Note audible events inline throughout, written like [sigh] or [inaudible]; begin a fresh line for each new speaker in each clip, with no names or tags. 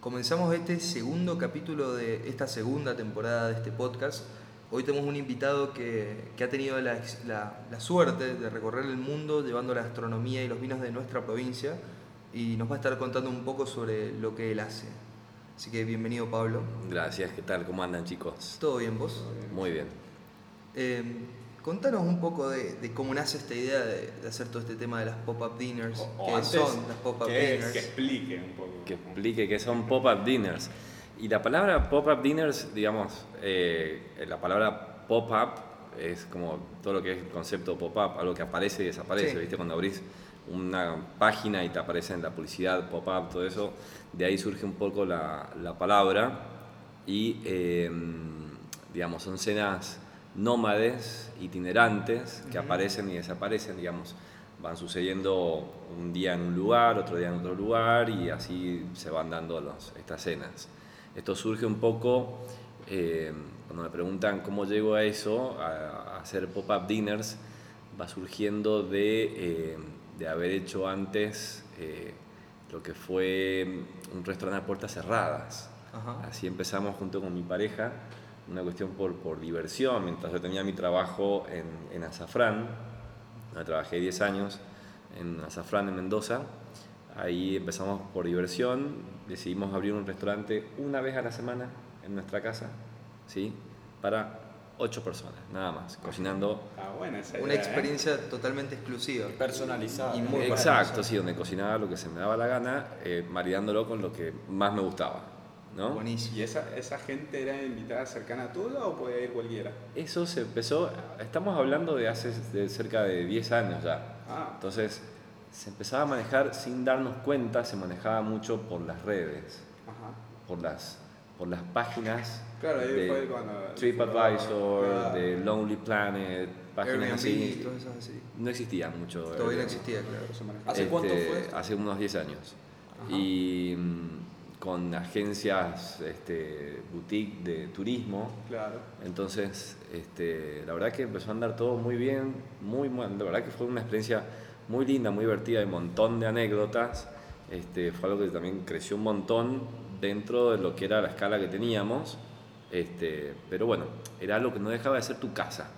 Comenzamos este segundo capítulo de esta segunda temporada de este podcast. Hoy tenemos un invitado que, que ha tenido la, la, la, suerte de recorrer el mundo llevando la gastronomía y los vinos de nuestra provincia y nos va a estar contando un poco sobre lo que él hace. Así que bienvenido Pablo.
Gracias, ¿qué tal? ¿Cómo andan chicos?
¿Todo bien vos?
Muy bien.
Eh, contanos un poco de, de, cómo nace esta idea de, de, hacer todo este tema de las pop-up dinners.
O,
¿Qué
antes,
son las pop-up dinners?
Que explique un poco.
Que explique qué son pop-up dinners. Y la palabra pop-up dinners, digamos, eh, la palabra pop-up es como todo lo que es el concepto pop-up, algo que aparece y desaparece,
Sí.
¿viste? Cuando abrís una página y te aparece en la publicidad, pop-up, todo eso, de ahí surge un poco la, la palabra y, eh, digamos, son cenas nómades, itinerantes, que aparecen y desaparecen, digamos, van sucediendo un día en un lugar, otro día en otro lugar y así se van dando los, estas cenas. Esto surge un poco, eh, cuando me preguntan cómo llego a eso, a, a hacer pop-up dinners, va surgiendo de, eh, de haber hecho antes eh, lo que fue un restaurante a puertas cerradas.
Ajá.
Así empezamos junto con mi pareja, una cuestión por, por diversión, mientras yo tenía mi trabajo en, en Azafrán, trabajé 10 años en Azafrán, en Mendoza. Ahí empezamos por diversión, decidimos abrir un restaurante una vez a la semana en nuestra casa, ¿sí? Para 8 personas, nada más, cocinando.
Ah, buena esa
Una
¿eh?
experiencia totalmente exclusiva.
personalizada.
Y muy
Exacto, sí, donde cocinaba lo que se me daba la gana, eh, maridándolo con lo que más me gustaba, ¿no?
Buenísimo.
¿Y esa, esa gente era invitada cercana tuya o puede ir cualquiera?
Eso se empezó, estamos hablando de hace de cerca de 10 años ya.
Ah,
Entonces, se empezaba a manejar sin darnos cuenta, se manejaba mucho por las redes,
ajá.
por las, por las páginas
Claro, ahí
de
fue cuando.
TripAdvisor,
Claro.
de Lonely Planet, páginas
Airbnb,
así.
todas esas así.
No existía mucho.
Todavía no existía, claro.
¿Hace cuánto
Este,
fue esto?
Hace unos 10 años.
Ajá.
Y mm, con agencias este, boutique de turismo.
Claro.
Entonces, este, la verdad que empezó a andar todo muy bien, muy, muy- la verdad que fue una experiencia muy linda, muy divertida, hay un montón de anécdotas. Este, fue algo que también creció un montón dentro de lo que era la escala que teníamos. Este, pero bueno, era algo que no dejaba de ser tu casa.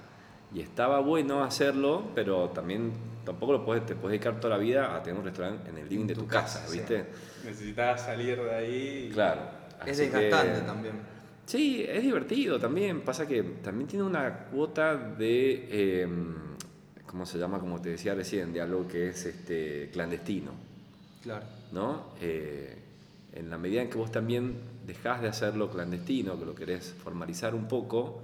Y estaba bueno hacerlo, pero también tampoco lo puedes, te puedes dedicar toda la vida a tener un restaurante en el living
En
de
tu
tu,
casa,
casa,
sí.
¿Viste?
Necesitabas salir de ahí. y-
Claro.
Es
que-
desgastante también.
Sí, es divertido también. Pasa que también tiene una cuota de, eh, ¿cómo se llama? Como te decía recién, de algo que es este, clandestino,
Claro.
¿no? Eh, en la medida en que vos también dejás de hacerlo clandestino, que lo querés formalizar un poco,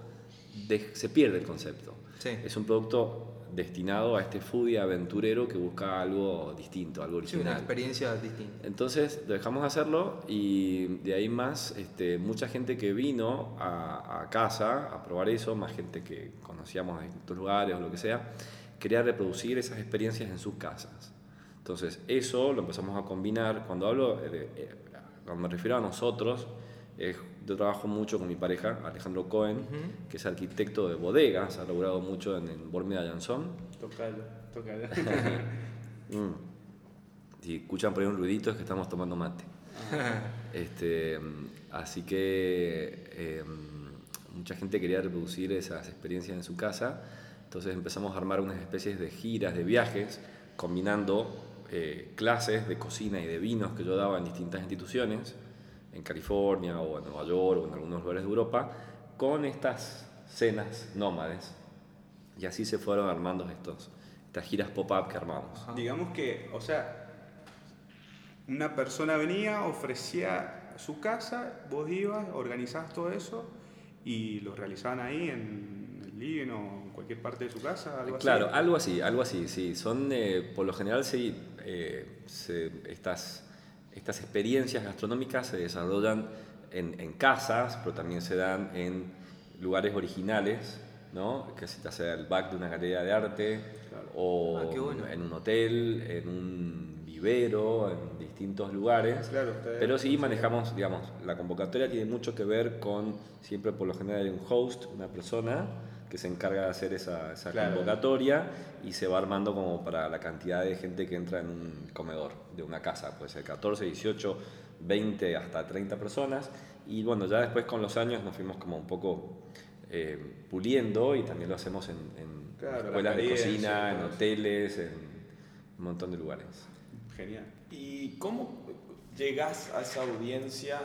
de- se pierde el concepto.
Sí.
Es un producto destinado a este foodie aventurero que busca algo distinto, algo
Sí, una
original.
experiencia distinta.
Entonces lo dejamos de hacerlo y de ahí más este, mucha gente que vino a, a casa a probar eso, más gente que conocíamos de distintos lugares o lo que sea, quería reproducir esas experiencias en sus casas. Entonces eso lo empezamos a combinar. Cuando hablo, eh, eh, cuando me refiero a nosotros, eh, yo trabajo mucho con mi pareja, Alejandro Cohen,
Ujú.
que es arquitecto de bodegas, ha logrado mucho en, en Bormida Jansson.
Tocalo, tocalo. [laughs]
Mm. Si escuchan por ahí un ruidito es que estamos tomando mate. Este, mm, así que eh, mucha gente quería reproducir esas experiencias en su casa, entonces empezamos a armar unas especies de giras, de viajes, combinando eh, clases de cocina y de vinos que yo daba en distintas instituciones, en California o en Nueva York o en algunos lugares de Europa, con estas cenas nómades. Y así se fueron armando estos, estas giras pop-up que armamos.
Ajá.
Digamos que, o sea, una persona venía, ofrecía su casa, vos ibas, organizabas todo eso y lo realizaban ahí en el living o en cualquier parte de su casa, algo
Claro,
así.
algo así, algo así, sí. Son, eh, por lo general, sí, eh, se- estas, estas experiencias gastronómicas se desarrollan en, en casas, pero también se dan en lugares originales, ¿no? Que se te hace el back de una galería de arte,
Claro.
o
Ah, bueno.
en un hotel, en un vivero, en distintos lugares.
Claro,
Pero sí manejamos, digamos, la convocatoria tiene mucho que ver con, siempre por lo general hay un host, una persona que se encarga de hacer esa, esa
Claro.
convocatoria y se va armando como para la cantidad de gente que entra en un comedor de una casa, puede ser 14, 18, 20 hasta 30 personas. Y bueno, ya después con los años nos fuimos como un poco eh, puliendo y también lo hacemos en, en
Claro,
escuelas
la
de cocina, en hoteles, en un montón de lugares.
Genial.
¿Y cómo llegas a esa audiencia,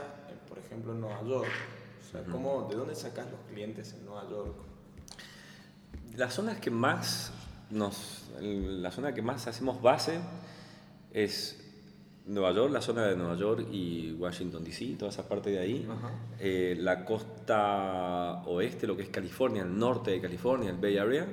por ejemplo, en Nueva York? O sea, ¿cómo, ¿de dónde sacas los clientes en Nueva York?
Las zonas que más nos, la zona que más hacemos base es Nueva York, la zona de Nueva York y Washington DC, toda esa parte de ahí. Eh, la costa oeste, lo que es California, el norte de California, el Bay Area.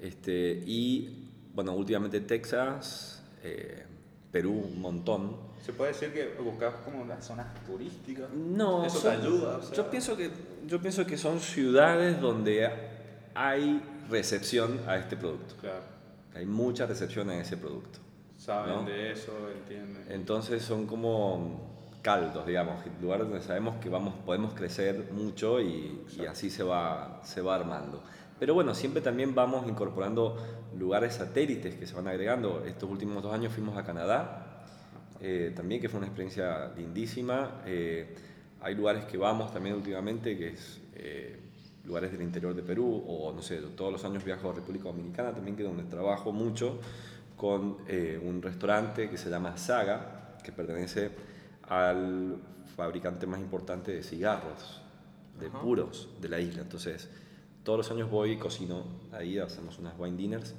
Este, y bueno, últimamente Texas, eh, Perú, un montón.
¿Se puede decir que buscas como las zonas turísticas?
No,
Eso te
son-
ayuda. o sea,
yo, pienso que, yo pienso que son ciudades donde hay recepción a este producto.
Claro.
Hay mucha recepción a ese producto.
Saben
¿no?
de eso, entienden.
Entonces son como caldos, digamos, lugares donde sabemos que vamos, podemos crecer mucho y, y así se va, se va armando. Pero bueno, siempre también vamos incorporando lugares satélites que se van agregando. Estos últimos dos años fuimos a Canadá, eh, también que fue una experiencia lindísima. Eh, hay lugares que vamos también últimamente, que es eh, lugares del interior de Perú, o no sé, todos los años viajo a República Dominicana también, que es donde trabajo mucho con eh, un restaurante que se llama Saga, que pertenece al fabricante más importante de cigarros, de
Ajá.
puros de la isla. Entonces, todos los años voy y cocino ahí, hacemos unas wine dinners.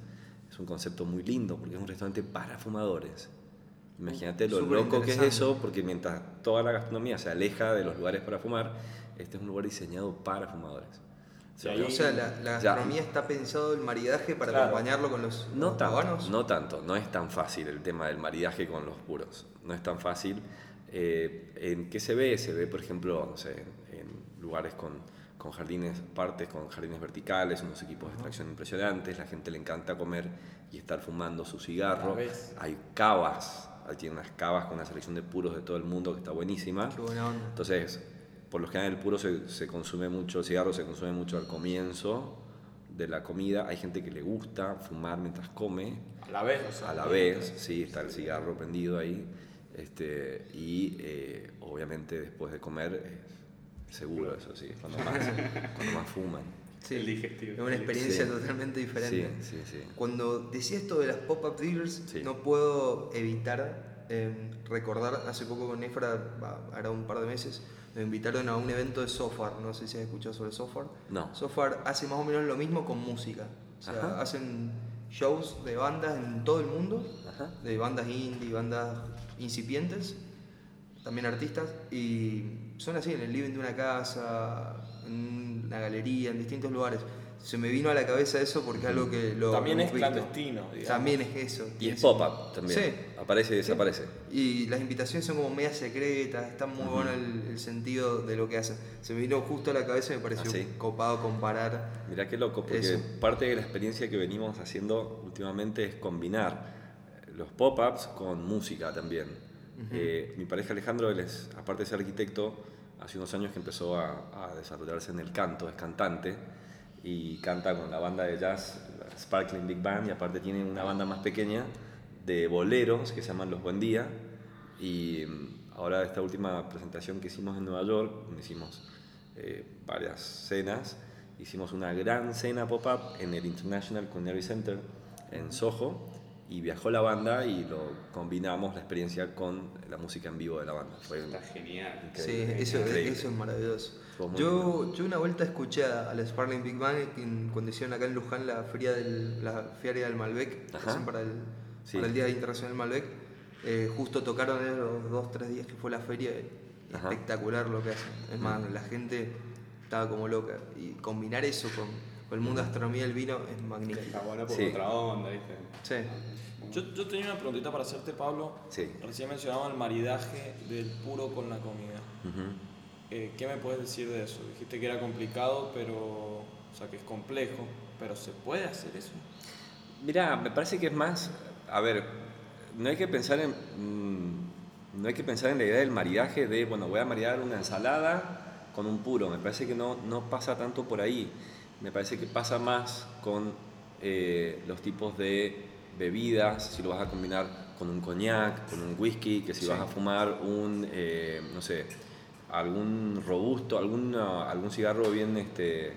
Es un concepto muy lindo porque es un restaurante para fumadores. Imagínate lo
Súper
loco que es eso, porque mientras toda la gastronomía se aleja de los lugares para fumar, este es un lugar diseñado para fumadores. O sea,
O la, la
Ya.
gastronomía está pensado el maridaje para
Claro.
acompañarlo con los,
No
los
tanto,
habanos.
no tanto, no es tan fácil el tema del maridaje con los puros, no es tan fácil. Eh, ¿En qué se ve? Se ve, por ejemplo, no sé, en, en lugares con, con jardines, partes con jardines verticales, unos equipos de extracción impresionantes, la gente le encanta comer y estar fumando su cigarro. Hay cavas, tienen unas cavas con una selección de puros de todo el mundo que está buenísima.
Qué buena onda.
Entonces, por lo general el puro se, se consume mucho, el cigarro se consume mucho al comienzo de la comida. Hay gente que le gusta fumar mientras come,
A la vez, o sea.
a la vez, sí, está el cigarro prendido ahí. Este, y eh, obviamente después de comer, eh, seguro eso sí, es cuando más, [laughs] cuando más fuman.
Sí,
El digestivo.
Es una experiencia
Sí.
totalmente diferente.
Sí, sí, sí.
Cuando decía esto de las pop-up dealers,
Sí.
no puedo evitar eh, recordar, hace poco con Efra, hará un par de meses, me invitaron a un evento de software, no sé si has escuchado sobre software.
No.
Software hace más o menos lo mismo con música. O sea,
Ajá.
hacen shows de bandas en todo el mundo,
Ajá.
de bandas indie, bandas incipientes, también artistas, y son así en el living de una casa, en una galería, en distintos lugares. Se me vino a la cabeza eso porque es algo que lo
También
hemos
es
visto.
clandestino, digamos.
También es eso.
Y es pop-up también.
Sí.
Aparece y desaparece.
Y las invitaciones son como media secretas, está muy bueno el, el sentido de lo que hacen. Se me vino justo a la cabeza y me pareció
Ah, sí.
copado comparar.
Mirá qué loco, porque
Eso.
parte de la experiencia que venimos haciendo últimamente es combinar los pop-ups con música también. Eh, mi pareja Alejandro, él es, aparte de ser arquitecto, hace unos años que empezó a, a desarrollarse en el canto, es cantante y canta con la banda de jazz Sparkling Big Band y aparte tiene una banda más pequeña de boleros que se llaman Los Buen Día. Y mm, ahora esta última presentación que hicimos en Nueva York, hicimos eh, varias cenas, hicimos una gran cena pop-up en el International Culinary Center en Soho y viajó la banda y lo combinamos la experiencia con la música en vivo de la banda. Fue
Está genial.
Sí, eso, eso es maravilloso. Yo, yo una vuelta escuché a, a la Sparling Big Bang en- cuando hicieron acá en Luján la feria del, la feria del Malbec, que hacen para el,
Sí.
para el Día Internacional del Malbec. Eh, justo tocaron en los dos, tres días que fue la feria. y
Ajá.
Espectacular lo que hacen. Es más, la gente estaba como loca. Y combinar eso con el mundo de astronomía del vino es magnífico.
Está bueno por
Sí.
otra onda, ¿viste?
Sí.
Yo, yo tenía una preguntita para hacerte, Pablo.
Sí.
Recién mencionaba el maridaje del puro con la comida.
Ujú.
Eh, ¿Qué me puedes decir de eso? Dijiste que era complicado, pero. O sea, que es complejo, pero ¿se puede hacer eso?
Mira, me parece que es más, a ver, no hay que pensar en, mm, no hay que pensar en la idea del maridaje de, bueno, voy a maridar una ensalada con un puro. Me parece que no, no pasa tanto por ahí. Me parece que pasa más con eh, los tipos de bebidas, si lo vas a combinar con un coñac, con un whisky, que si vas a fumar un, eh, no sé, algún robusto, algún, algún cigarro bien, este,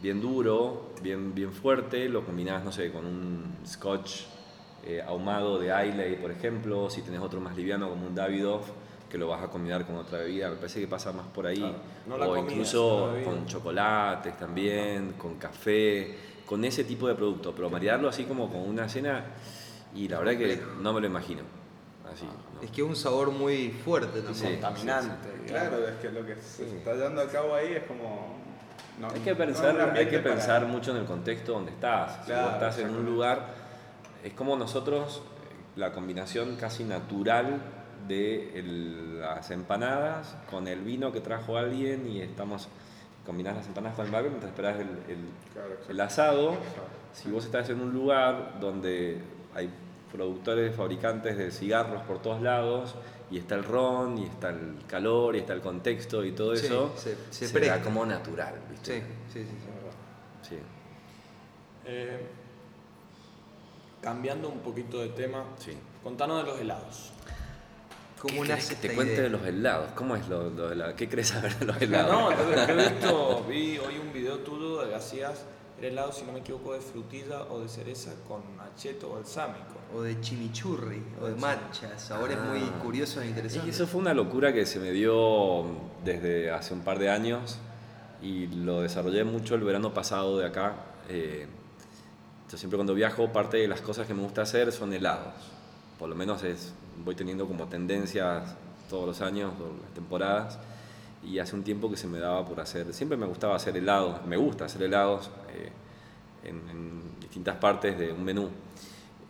bien duro, bien, bien fuerte, lo combinas, no sé, con un scotch eh, ahumado de Islay, por ejemplo, si tenés otro más liviano como un Davidoff, que lo vas a combinar con otra bebida, me parece que pasa más por ahí. o incluso con chocolates también, con café, con ese tipo de producto, pero marearlo así como con una cena, y la verdad que no me lo imagino. Así,
Es que es un sabor muy fuerte
también. Contaminante. claro, es que lo que se está llevando a cabo ahí es como
hay que pensar, hay que pensar mucho en el contexto donde estás. si vos estás en un lugar, es como nosotros, la combinación casi natural de las empanadas con el vino que trajo alguien y estamos combinando las empanadas con el barbecue mientras esperas el, el asado. Si vos estás en un lugar donde hay productores, fabricantes de cigarros por todos lados, y está el ron, y está el calor, y está el contexto y todo eso, se, se, como natural, ¿viste? Sí, sí,
sí. Eh, cambiando un poquito de tema, contanos de los helados.
¿Cómo nace que te cuente de los helados? ¿Cómo es lo, de helados? ¿Qué crees saber de los helados?
No, yo he [laughs] visto, vi hoy un video tuyo de hacías el helado, si no me equivoco, de frutilla o de cereza con acheto balsámico.
O de chimichurri, o de matcha, sabores muy ah. curiosos e interesantes.
Y eso fue una locura que se me dio desde hace un par de años y lo desarrollé mucho el verano pasado de acá. Eh, yo siempre cuando viajo, parte de las cosas que me gusta hacer son helados. Por lo menos es, voy teniendo como tendencias todos los años, las temporadas y hace un tiempo que se me daba por hacer, siempre me gustaba hacer helados, me gusta hacer helados eh, en, distintas partes de un menú.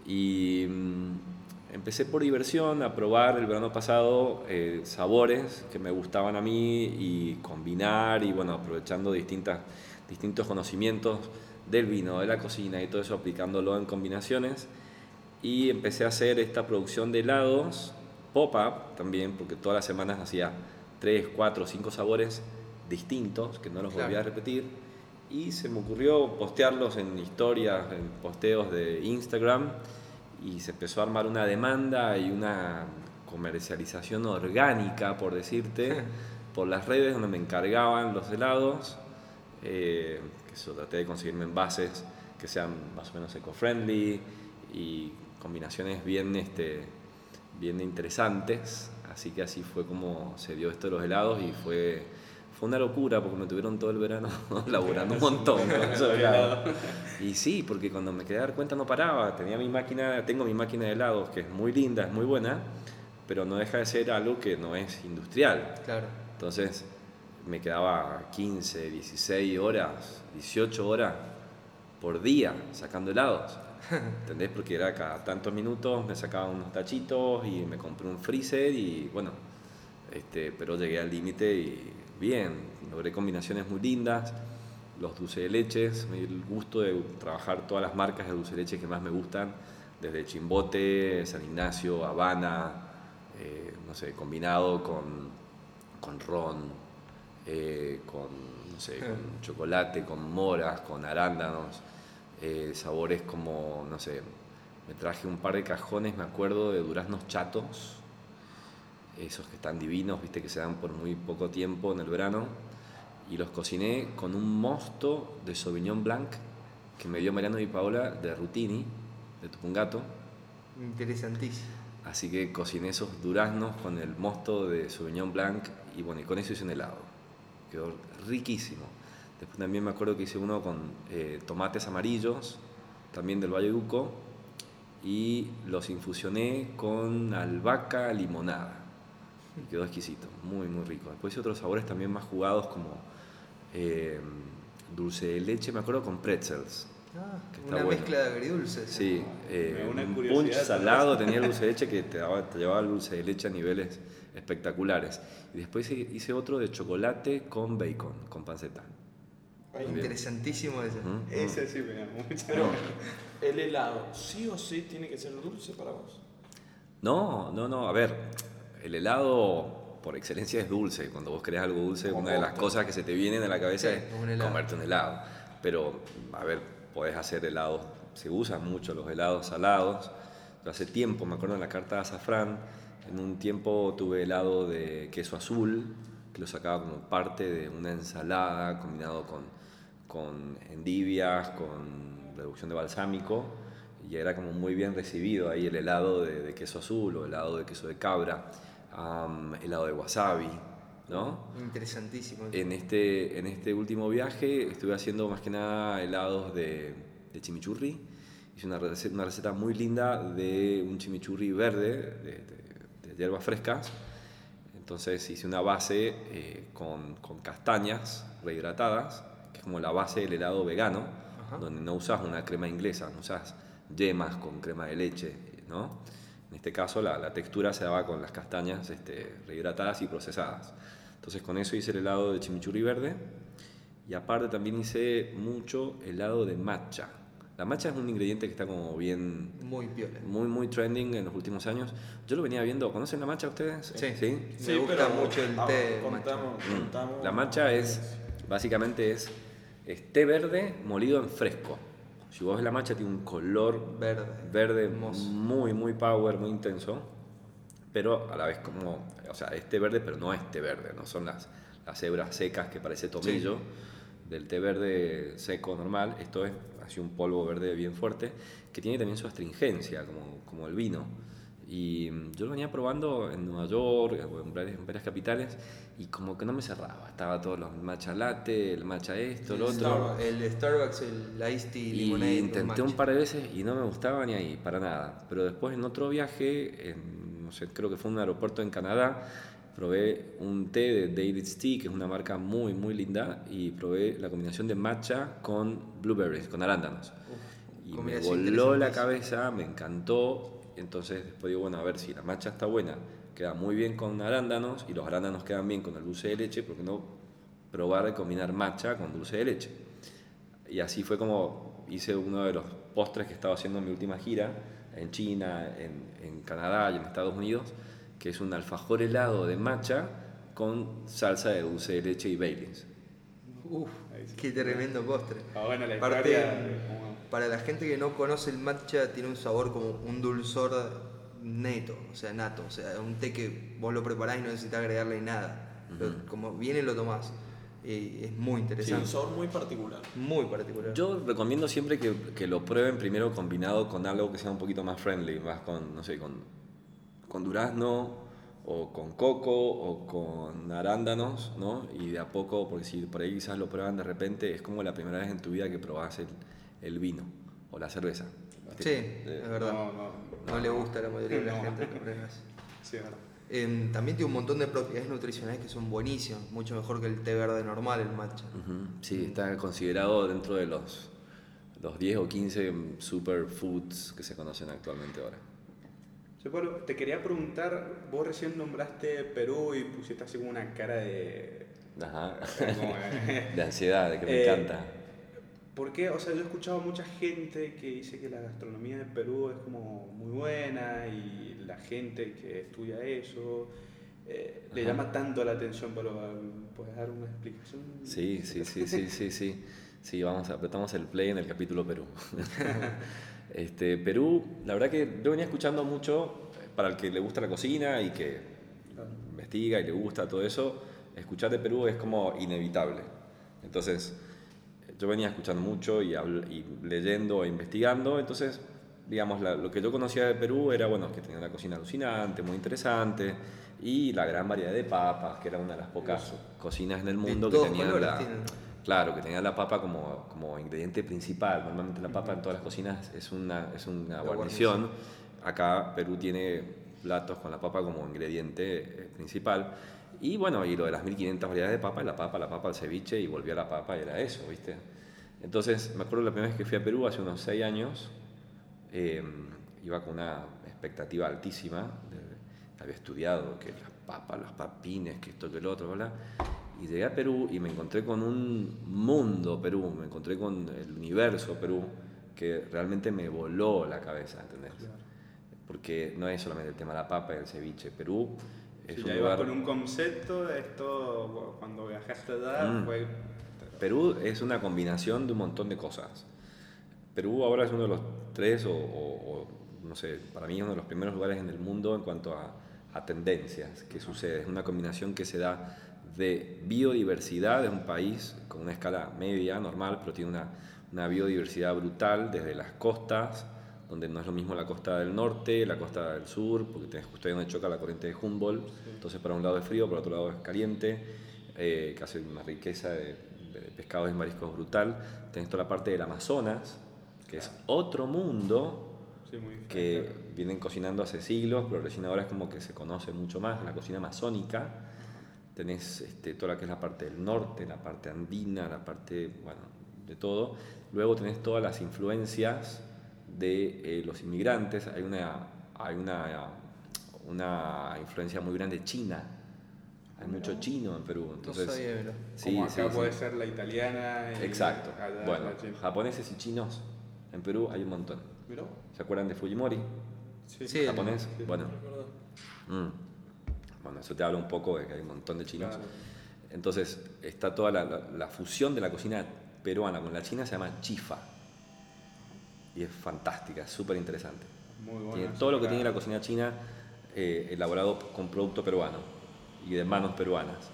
Y mm, empecé por diversión a probar el verano pasado eh, sabores que me gustaban a mí y combinar y bueno, aprovechando distintas, distintos conocimientos del vino, de la cocina y todo eso aplicándolo en combinaciones. Y empecé a hacer esta producción de helados, pop-up también, porque todas las semanas hacía tres, cuatro, cinco sabores distintos que no los volví a repetir. Y se me ocurrió postearlos en historias, en posteos de Instagram y se empezó a armar una demanda y una comercialización orgánica, por decirte, [laughs] por las redes donde me encargaban los helados. Eh, que eso traté de conseguirme envases que sean más o menos eco-friendly y combinaciones bien, este, bien interesantes. Así que así fue como se dio esto de los helados y fue, fue una locura porque me tuvieron todo el verano [laughs] laburando un montón Y sí, porque cuando me quedé a dar cuenta no paraba. Tenía mi máquina, tengo mi máquina de helados que es muy linda, es muy buena, pero no deja de ser algo que no es industrial. Claro. Entonces me quedaba 15, 16 horas, 18 horas por día sacando helados. ¿Entendés? Porque era cada tantos minutos, me sacaba unos tachitos y me compré un freezer y bueno, este, pero llegué al límite y bien, logré combinaciones muy lindas, los dulces de leches, el gusto de trabajar todas las marcas de dulce de leche que más me gustan, desde Chimbote, San Ignacio, Habana, eh, no sé, combinado con, con ron, eh, con, no sé, con [laughs] chocolate, con moras, con arándanos. Eh, sabores como, no sé, me traje un par de cajones, me acuerdo, de duraznos chatos, esos que están divinos, viste, que se dan por muy poco tiempo en el verano, y los cociné con un mosto de Sauvignon Blanc que me dio Mariano y Paola de Rutini, de Tupungato.
Interesantísimo.
Así que cociné esos duraznos con el mosto de Sauvignon Blanc y bueno, y con eso hice un helado. Quedó riquísimo. Después también me acuerdo que hice uno con eh, tomates amarillos, también del Valle Duco, y los infusioné con albahaca limonada. Y quedó exquisito, muy, muy rico. Después hice otros sabores también más jugados como eh, dulce de leche, me acuerdo, con pretzels.
Ah, una mezcla de agridulces.
Sí, eh, un punch salado tenía el dulce de [laughs] leche que te, te llevaba el dulce de leche a niveles espectaculares. Y después hice otro de chocolate con bacon, con panceta.
Interesantísimo ese.
Ese sí me mucho.
Pero [laughs] el helado, ¿sí o sí tiene que ser dulce para vos?
No, no, no. A ver, el helado por excelencia es dulce. Cuando vos querés algo dulce, una de las cosas que se te vienen a la cabeza es comerte un helado. Pero, a ver, podés hacer helados se usan mucho los helados salados. hace tiempo, me acuerdo en la carta de azafrán, en un tiempo tuve helado de queso azul, que lo sacaba como parte de una ensalada combinado con, con endivias, con reducción de balsámico, y era como muy bien recibido ahí el helado de, queso azul o helado de queso de cabra, helado de wasabi, ¿no?
Interesantísimo.
En este, en este último viaje estuve haciendo más que nada helados de, de chimichurri. Hice una receta, una receta, muy linda de un chimichurri verde, de, hierbas frescas. Entonces hice una base eh, con, con, castañas rehidratadas, que es como la base del helado vegano, donde no usas una crema inglesa, no usas yemas con crema de leche, ¿no? En este caso la, la textura se daba con las castañas este, rehidratadas y procesadas. Entonces con eso hice el helado de chimichurri verde y aparte también hice mucho helado de matcha. La matcha es un ingrediente que está como bien...
Muy piola.
Muy, muy trending en los últimos años. Yo lo venía viendo. ¿Conocen la matcha ustedes?
Sí.
Sí,
Me gusta mucho el té.
Mm. La matcha es, básicamente es, es té verde molido en fresco. Si vos ves la matcha tiene un color
verde,
verde muy, muy power, muy intenso, pero a la vez como, o sea, este verde, pero no este verde, no son las, las hebras secas que parece tomillo del té verde seco normal, esto es así un polvo verde bien fuerte, que tiene también su astringencia, como, como el vino. Y mm, yo lo venía probando en Nueva York, en varias, en varias capitales, y como que no me cerraba. Estaba todos los matcha latte, el matcha esto, el, otro.
el Starbucks, el iced tea,
Y intenté un par de veces y no me gustaba ni ahí, para nada. Pero después en otro viaje, en, no sé, creo que fue un aeropuerto en Canadá, probé un té de David's Tea, que es una marca muy, muy linda, y probé la combinación de matcha con blueberries, con arándanos. y me voló la cabeza, me encantó entonces después digo, bueno, a ver si la matcha está buena, queda muy bien con arándanos y los arándanos quedan bien con el dulce de leche, ¿por qué no probar de combinar matcha con dulce de leche? Y así fue como hice uno de los postres que estaba haciendo en mi última gira, en China, en, Canadá y en Estados Unidos, que es un alfajor helado de matcha con salsa de dulce de leche y Baileys.
Uf, qué tremendo postre.
Ah, bueno, la
para la gente que no conoce el matcha, tiene un sabor como un dulzor neto, o sea, nato. O sea, un té que vos lo preparás y no necesitas agregarle nada. como viene, lo tomás. Y es muy interesante.
Sí, un sabor muy particular.
Muy particular.
Yo recomiendo siempre que, que, lo prueben primero combinado con algo que sea un poquito más friendly, más con, no sé, con, con durazno o con coco o con arándanos, ¿no? Y de a poco, porque si por ahí quizás lo prueban de repente, es como la primera vez en tu vida que probás el, el vino o la cerveza.
Sí, es verdad. No, le gusta a la mayoría de la gente
Sí, es verdad.
También tiene un montón de propiedades nutricionales que son buenísimas, mucho mejor que el té verde normal, el matcha.
Sí, está considerado dentro de los, los 10 o 15 superfoods que se conocen actualmente ahora.
te quería preguntar, vos recién nombraste Perú y pusiste así como una cara de...
Ajá. [laughs] de ansiedad, de que me eh, encanta.
¿Por qué? O sea, yo he escuchado mucha gente que dice que la gastronomía de Perú es como muy buena y la gente que estudia eso eh, le llama tanto la atención, pero ¿puedes dar una explicación?
Sí, sí, sí, sí, sí, sí. Sí, vamos, apretamos el play en el capítulo Perú. [laughs] este, Perú, la verdad que yo venía escuchando mucho, para el que le gusta la cocina y que investiga y le gusta todo eso, escuchar de Perú es como inevitable. Entonces, yo venía escuchando mucho y, y leyendo e investigando, entonces, digamos, lo que yo conocía de Perú era, bueno, que tenía una cocina alucinante, muy interesante, y la gran variedad de papas, que era una de las pocas cocinas en el mundo que tenía la... Claro, que tenía la papa como, como ingrediente principal. Normalmente la papa en todas las cocinas es una, es una guarnición. Acá Perú tiene platos con la papa como ingrediente eh, principal. Y bueno, y lo de las 1500 variedades de papa, la papa, la papa, el ceviche, y volví a la papa, y era eso, ¿viste? Entonces, me acuerdo la primera vez que fui a Perú, hace unos 6 años, em, iba con una expectativa altísima, había estudiado que las papas, los papines, que esto, que lo otro, ¿verdad? Y llegué a Perú y me encontré con un mundo Perú, me encontré con el universo Perú, que realmente me voló la cabeza, ¿entendés? Porque no es solamente el tema de la papa y el ceviche. Perú
es ya iba con un concepto de esto cuando viajaste allá, mm.
Perú es una combinación de un montón de cosas. Perú ahora es uno de los tres, o, o- o, no sé, para mí es uno de los primeros lugares en el mundo en cuanto a, a tendencias que sucede. Es una combinación que se da de biodiversidad, es un país con una escala media, normal, pero tiene una, una biodiversidad brutal desde las costas, donde no es lo mismo la costa del norte, la costa del sur, porque tenés justo ahí donde choca la corriente de Humboldt, entonces para un lado es frío, por otro lado es caliente, eh, que hace una riqueza de, de pescados y mariscos brutal. Tenés toda la parte del Amazonas, que es otro mundo
Sí, muy
que vienen cocinando hace siglos, pero recién ahora es como que se conoce mucho más, la cocina amazónica. Tenés este, toda la que es la parte del norte, la parte andina, la parte, bueno, de todo. Luego tenés todas las influencias de eh, los inmigrantes. Hay una, hay una, una influencia muy grande china. Hay mucho chino en Perú. Entonces,
no sabía, mira.
sí,
Como acá
sí.
puede ser la italiana. y
Exacto. Bueno,
la
japoneses y chinos en Perú hay un montón.
Mirá,
¿Se acuerdan de Fujimori?
Sí,
Sí,
japonés.
sí.
Bueno, mm. bueno, eso te habla un poco de que hay un montón de chinos.
Claro.
Entonces, está toda la, la- la fusión de la cocina peruana con la china, se llama chifa. Y es fantástica, súper interesante. Tiene todo lo que tiene la cocina china eh, elaborado con producto peruano y de manos peruanas.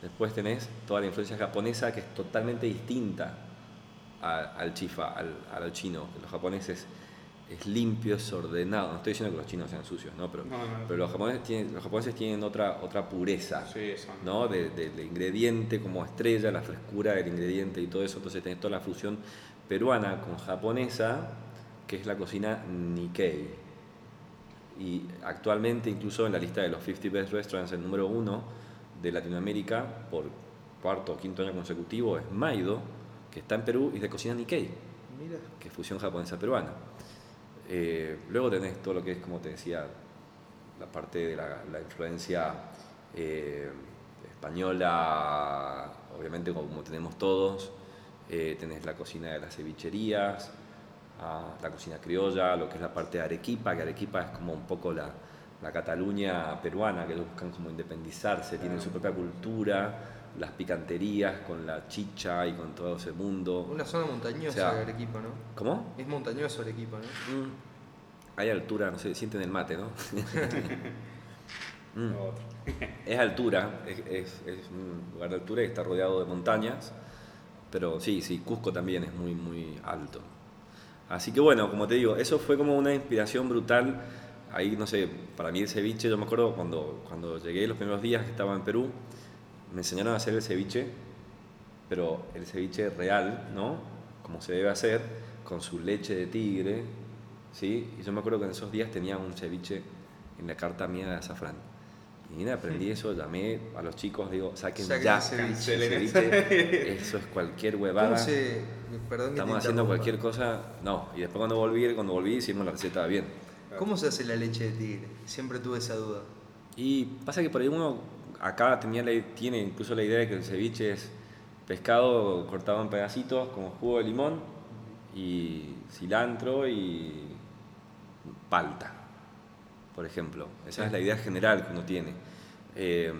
Después tenés toda la influencia japonesa que es totalmente distinta a- al chifa, al, al chino. Los japoneses es limpio, es ordenado. No estoy diciendo que los chinos sean sucios, ¿no? pero,
No, no.
pero los, japoneses tienen, los japoneses tienen otra, otra pureza.
Sí.
¿no? De- de- del ingrediente como estrella, la frescura del ingrediente y todo eso. Entonces tenés toda la fusión peruana con japonesa, que es la cocina Nikkei. Y actualmente, incluso en la lista de los 50 Best Restaurants, el número uno de Latinoamérica, por cuarto o quinto año consecutivo, es Maido, que está en Perú y es de cocina Nikkei
Mira.
que es fusión japonesa-peruana. Eh, luego tenés todo lo que es, como te decía, la parte de la, la influencia eh, española, obviamente como tenemos todos. Eh, tenés la cocina de las cevicherías, ah, la cocina criolla, lo que es la parte de Arequipa, que Arequipa es como un poco la, la Cataluña peruana, que ellos buscan como independizarse, tienen su propia cultura, las picanterías con la chicha y con todo ese mundo.
Una zona montañosa
O sea,
de Arequipa, ¿no?
¿Cómo?
Es montañoso Arequipa, ¿no?
Mm. Hay altura, no sé, sienten el mate, ¿no? [laughs] Mm. Es altura, es, es- es un lugar de altura y está rodeado de montañas, pero sí, sí, Cusco también es muy, muy alto. Así que bueno, como te digo, eso fue como una inspiración brutal. Ahí, no sé, para mí el ceviche, yo me acuerdo cuando, cuando llegué los primeros días que estaba en Perú, me enseñaron a hacer el ceviche, pero el ceviche real, ¿no? Como se debe hacer, con su leche de tigre, ¿sí? Y yo me acuerdo que en esos días tenía un ceviche en la carta mía de azafrán. Y aprendí eso, llamé a los chicos, digo, saquen
Saquen
ya
ceviche.
ceviche, [laughs] eso es cualquier huevada. Estamos haciendo cualquier cosa, no. Y después cuando volví, cuando volví hicimos la receta bien.
¿Cómo se hace la leche de tigre? Siempre tuve esa duda.
Y pasa que por ahí uno acá tenía la- tiene incluso la idea de que el ceviche es pescado cortado en pedacitos con jugo de limón y cilantro y palta, por ejemplo. Esa es la idea general que uno tiene. Eh,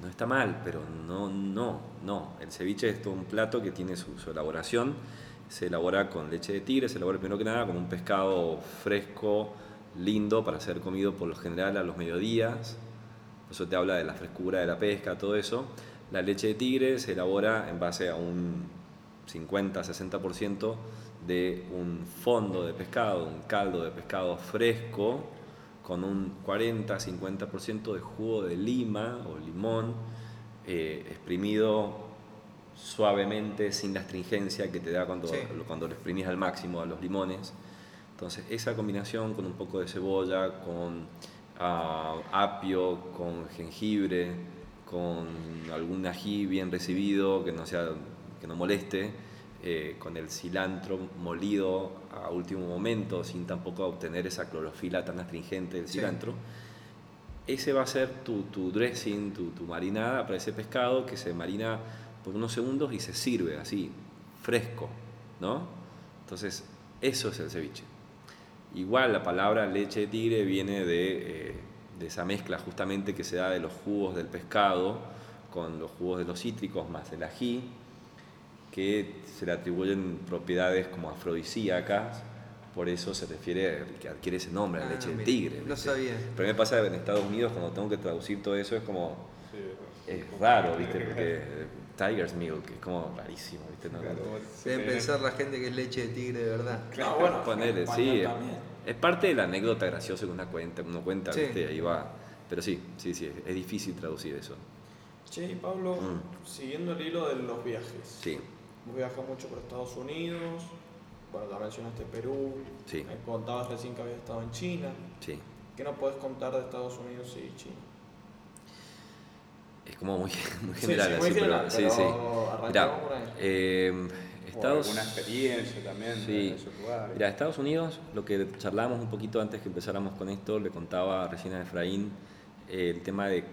no está mal, pero no, no, no. El ceviche es todo un plato que tiene su, su elaboración. Se elabora con leche de tigre, se elabora primero que nada con un pescado fresco, lindo, para ser comido por lo general a los mediodías. Eso te habla de la frescura de la pesca, todo eso. La leche de tigre se elabora en base a un 50-60% de un fondo de pescado, un caldo de pescado fresco, con un 40-50% de jugo de lima o limón, eh, exprimido suavemente, sin la astringencia que te da cuando,
Sí.
cuando lo exprimís al máximo a los limones. Entonces, esa combinación con un poco de cebolla, con ah, apio, con jengibre, con algún ají bien recibido, que no, sea, que no moleste, eh, con el cilantro molido a último momento, sin tampoco obtener esa clorofila tan astringente del
Sí.
cilantro. Ese va a ser tu, tu dressing, tu, tu marinada para ese pescado que se marina por unos segundos y se sirve así, fresco, ¿no? Entonces, eso es el ceviche. Igual la palabra leche de tigre viene de, eh, de esa mezcla justamente que se da de los jugos del pescado con los jugos de los cítricos más el ají, que se le atribuyen propiedades como afrodisíacas, por eso se refiere a que adquiere ese nombre, la
Ah,
leche de
mira,
tigre.
no
¿viste?
sabía.
Pero me pasa en Estados Unidos cuando tengo que traducir todo eso es como
Sí.
es raro, ¿viste? Porque Tiger's Milk es como rarísimo, ¿viste? No,
Claro,
no-
Deben pensar la gente que es leche de tigre de verdad.
No, bueno, español
sí.
también.
Es parte de la anécdota graciosa que una cuenta, uno cuenta,
Sí.
¿viste? Ahí va. Pero sí, sí, sí, es difícil traducir eso.
Che, y Pablo,
Mm.
siguiendo el hilo de los viajes.
Sí,
Viajas mucho por Estados Unidos, bueno, ya mencionaste Perú,
Sí.
me contabas recién que habías estado en China.
sí.
¿Qué nos puedes contar de Estados Unidos y China?
Es como muy, [laughs] muy
Sí,
general,
sí, muy
así,
general,
pero, sí,
pero
sí. Mirá,
por ahí.
eh, Estados,
alguna experiencia también
Sí.
esos lugares.
Mira, Estados Unidos, lo que charlábamos un poquito antes que empezáramos con esto, le contaba recién a Efraín eh, el tema de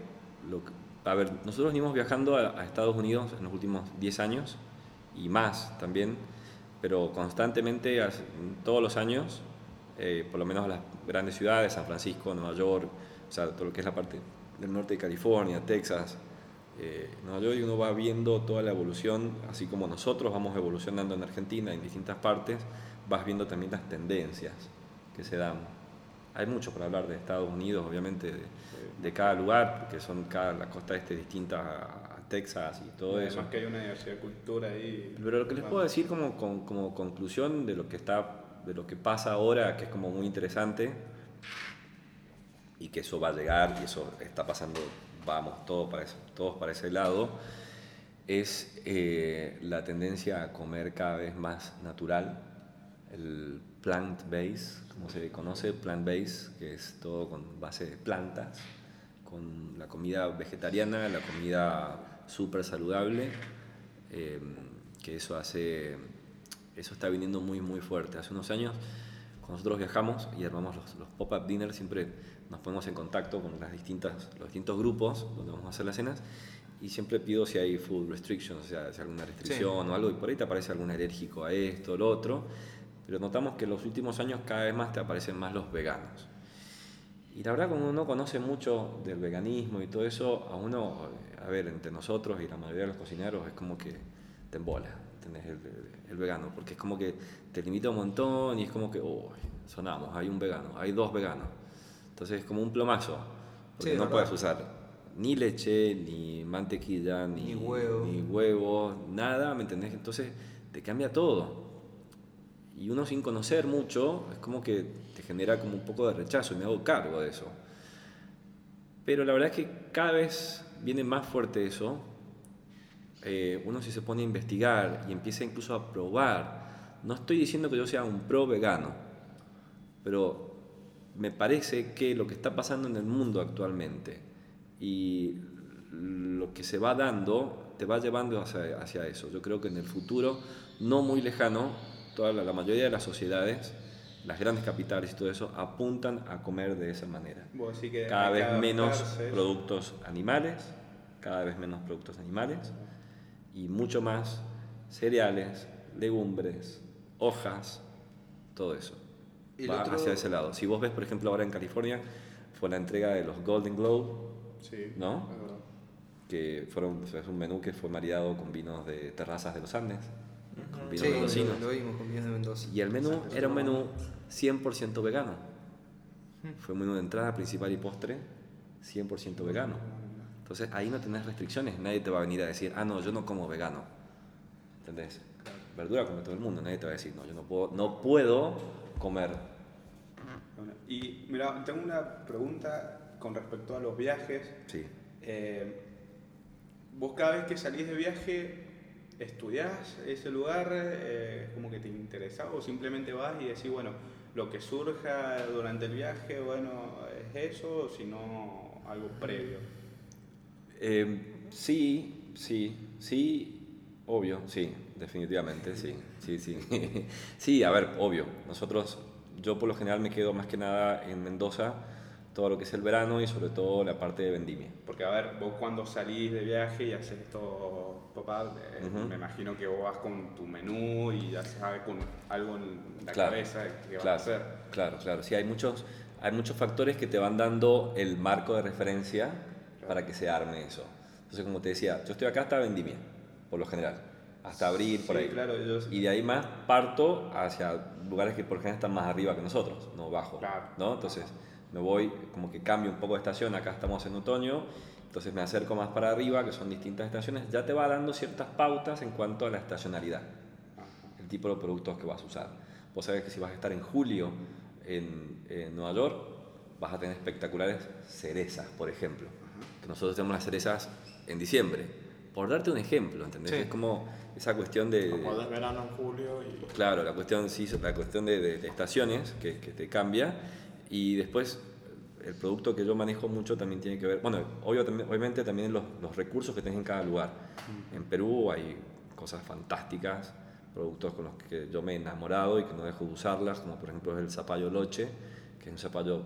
lo que, a ver, nosotros venimos viajando a, a Estados Unidos en los últimos 10 años y más también, pero constantemente, todos los años, eh, por lo menos a las grandes ciudades, San Francisco, Nueva York, o sea, todo lo que es la parte del norte de California, Texas, eh, Nueva York, y uno va viendo toda la evolución, así como nosotros vamos evolucionando en Argentina, en distintas partes, vas viendo también las tendencias que se dan. Hay mucho para hablar de Estados Unidos, obviamente, de, de cada lugar, porque son cada, la costa este distinta a Texas y todo eso.
Además que hay una diversidad de cultura ahí.
Pero lo que les puedo decir como, como, como conclusión de lo que está, de lo que pasa ahora, que es como muy interesante, y que eso va a llegar, y eso está pasando, vamos todos para ese, todos para ese lado, es eh, la tendencia a comer cada vez más natural, el plant-based, como se conoce, plant-based, que es todo con base de plantas, con la comida vegetariana, la comida súper saludable, eh, que eso hace, eso está viniendo muy muy fuerte. Hace unos años, cuando nosotros viajamos y armamos los, los pop-up dinners, siempre nos ponemos en contacto con las distintas, los distintos grupos donde vamos a hacer las cenas y siempre pido si hay food restrictions, o sea, si hay alguna restricción o algo, y por ahí te aparece algún alérgico a esto, lo otro, pero notamos que en los últimos años cada vez más te aparecen más los veganos. Y la verdad, como uno conoce mucho del veganismo y todo eso, a uno, a ver, entre nosotros y la mayoría de los cocineros es como que te embola, ¿entendés? El, el vegano, porque es como que te limita un montón y es como que, uy, sonamos, hay un vegano, hay dos veganos. Entonces es como un plomazo, porque
Sí,
no
verdad.
puedes usar ni leche, ni mantequilla, ni,
Ni huevo.
ni huevos, nada, ¿me entendés? Entonces te cambia todo. Y uno sin conocer mucho, es como que te genera como un poco de rechazo y me hago cargo de eso. Pero la verdad es que cada vez viene más fuerte eso. Eh, uno si se pone a investigar y empieza incluso a probar. No estoy diciendo que yo sea un pro vegano, pero me parece que lo que está pasando en el mundo actualmente y lo que se va dando te va llevando hacia, hacia eso. Yo creo que en el futuro, no muy lejano, toda la, la mayoría de las sociedades, las grandes capitales y todo eso, apuntan a comer de esa manera.
Que
Cada vez
que
menos productos animales, cada vez menos productos animales y mucho más cereales, legumbres, hojas, todo eso. Va
otro-
hacia ese lado. Si vos ves, por ejemplo, ahora en California, fue la entrega de los Golden Globe,
Sí,
¿No? que fueron, o sea, es un menú que fue mareado con vinos de terrazas de los Andes, con vinos
Sí,
mendocinos.
lo, lo vimos con vinos de Mendoza.
Y el menú era un menú 100% vegano. Fue un menú de entrada, principal y postre 100% vegano. Entonces ahí no tenés restricciones, nadie te va a venir a decir, ah, no, yo no como vegano. ¿Entendés? Verdura come todo el mundo, nadie te va a decir, no, yo no puedo, no puedo comer.
Bueno, Y mira, tengo una pregunta con respecto a los viajes.
Sí.
Eh, vos cada vez que salís de viaje, ¿estudiás ese lugar? Eh, ¿Como que te interesa? ¿O simplemente vas y decís, bueno, lo que surja durante el viaje, bueno, es eso, o si no, algo previo?
Eh, sí, sí, sí, obvio, sí, definitivamente, sí, sí, sí. [laughs] sí, a ver, obvio, nosotros, yo por lo general me quedo más que nada en Mendoza, todo lo que es el verano y sobre todo la parte de vendimia.
Porque, a ver, vos cuando salís de viaje y haces esto, papá, eh,
Ujú.
me imagino que vos vas con tu menú y ya sabes con algo en la
Claro,
cabeza qué vas
claro,
a hacer.
Claro, claro, sí, hay muchos, hay muchos factores que te van dando el marco de referencia para que se arme eso. Entonces, como te decía, yo estoy acá hasta vendimia, por lo general. hasta abril, por
Sí,
ahí.
claro, ellos-
Y de ahí más parto hacia lugares que por ejemplo están más arriba que nosotros, no bajo.
Claro.
¿no? Entonces me voy, como que cambio un poco de estación, acá estamos en otoño, entonces me acerco más para arriba, que son distintas estaciones, ya te va dando ciertas pautas en cuanto a la estacionalidad, el tipo de productos que vas a usar. Vos sabés que si vas a estar en julio en, en Nueva York, vas a tener espectaculares cerezas, por ejemplo. Que nosotros tenemos las cerezas en diciembre. Por darte un ejemplo, ¿entendés?
Sí.
Es como esa cuestión de...
Como es verano en julio y
Claro, la cuestión, sí, la cuestión de, de- de estaciones que, que te cambia y después el producto que yo manejo mucho también tiene que ver, bueno, obvio, también- obviamente también los, los recursos que tenés en cada lugar. En Perú hay cosas fantásticas, productos con los que yo me he enamorado y que no dejo de usarlas, como por ejemplo es el zapallo loche, que es un zapallo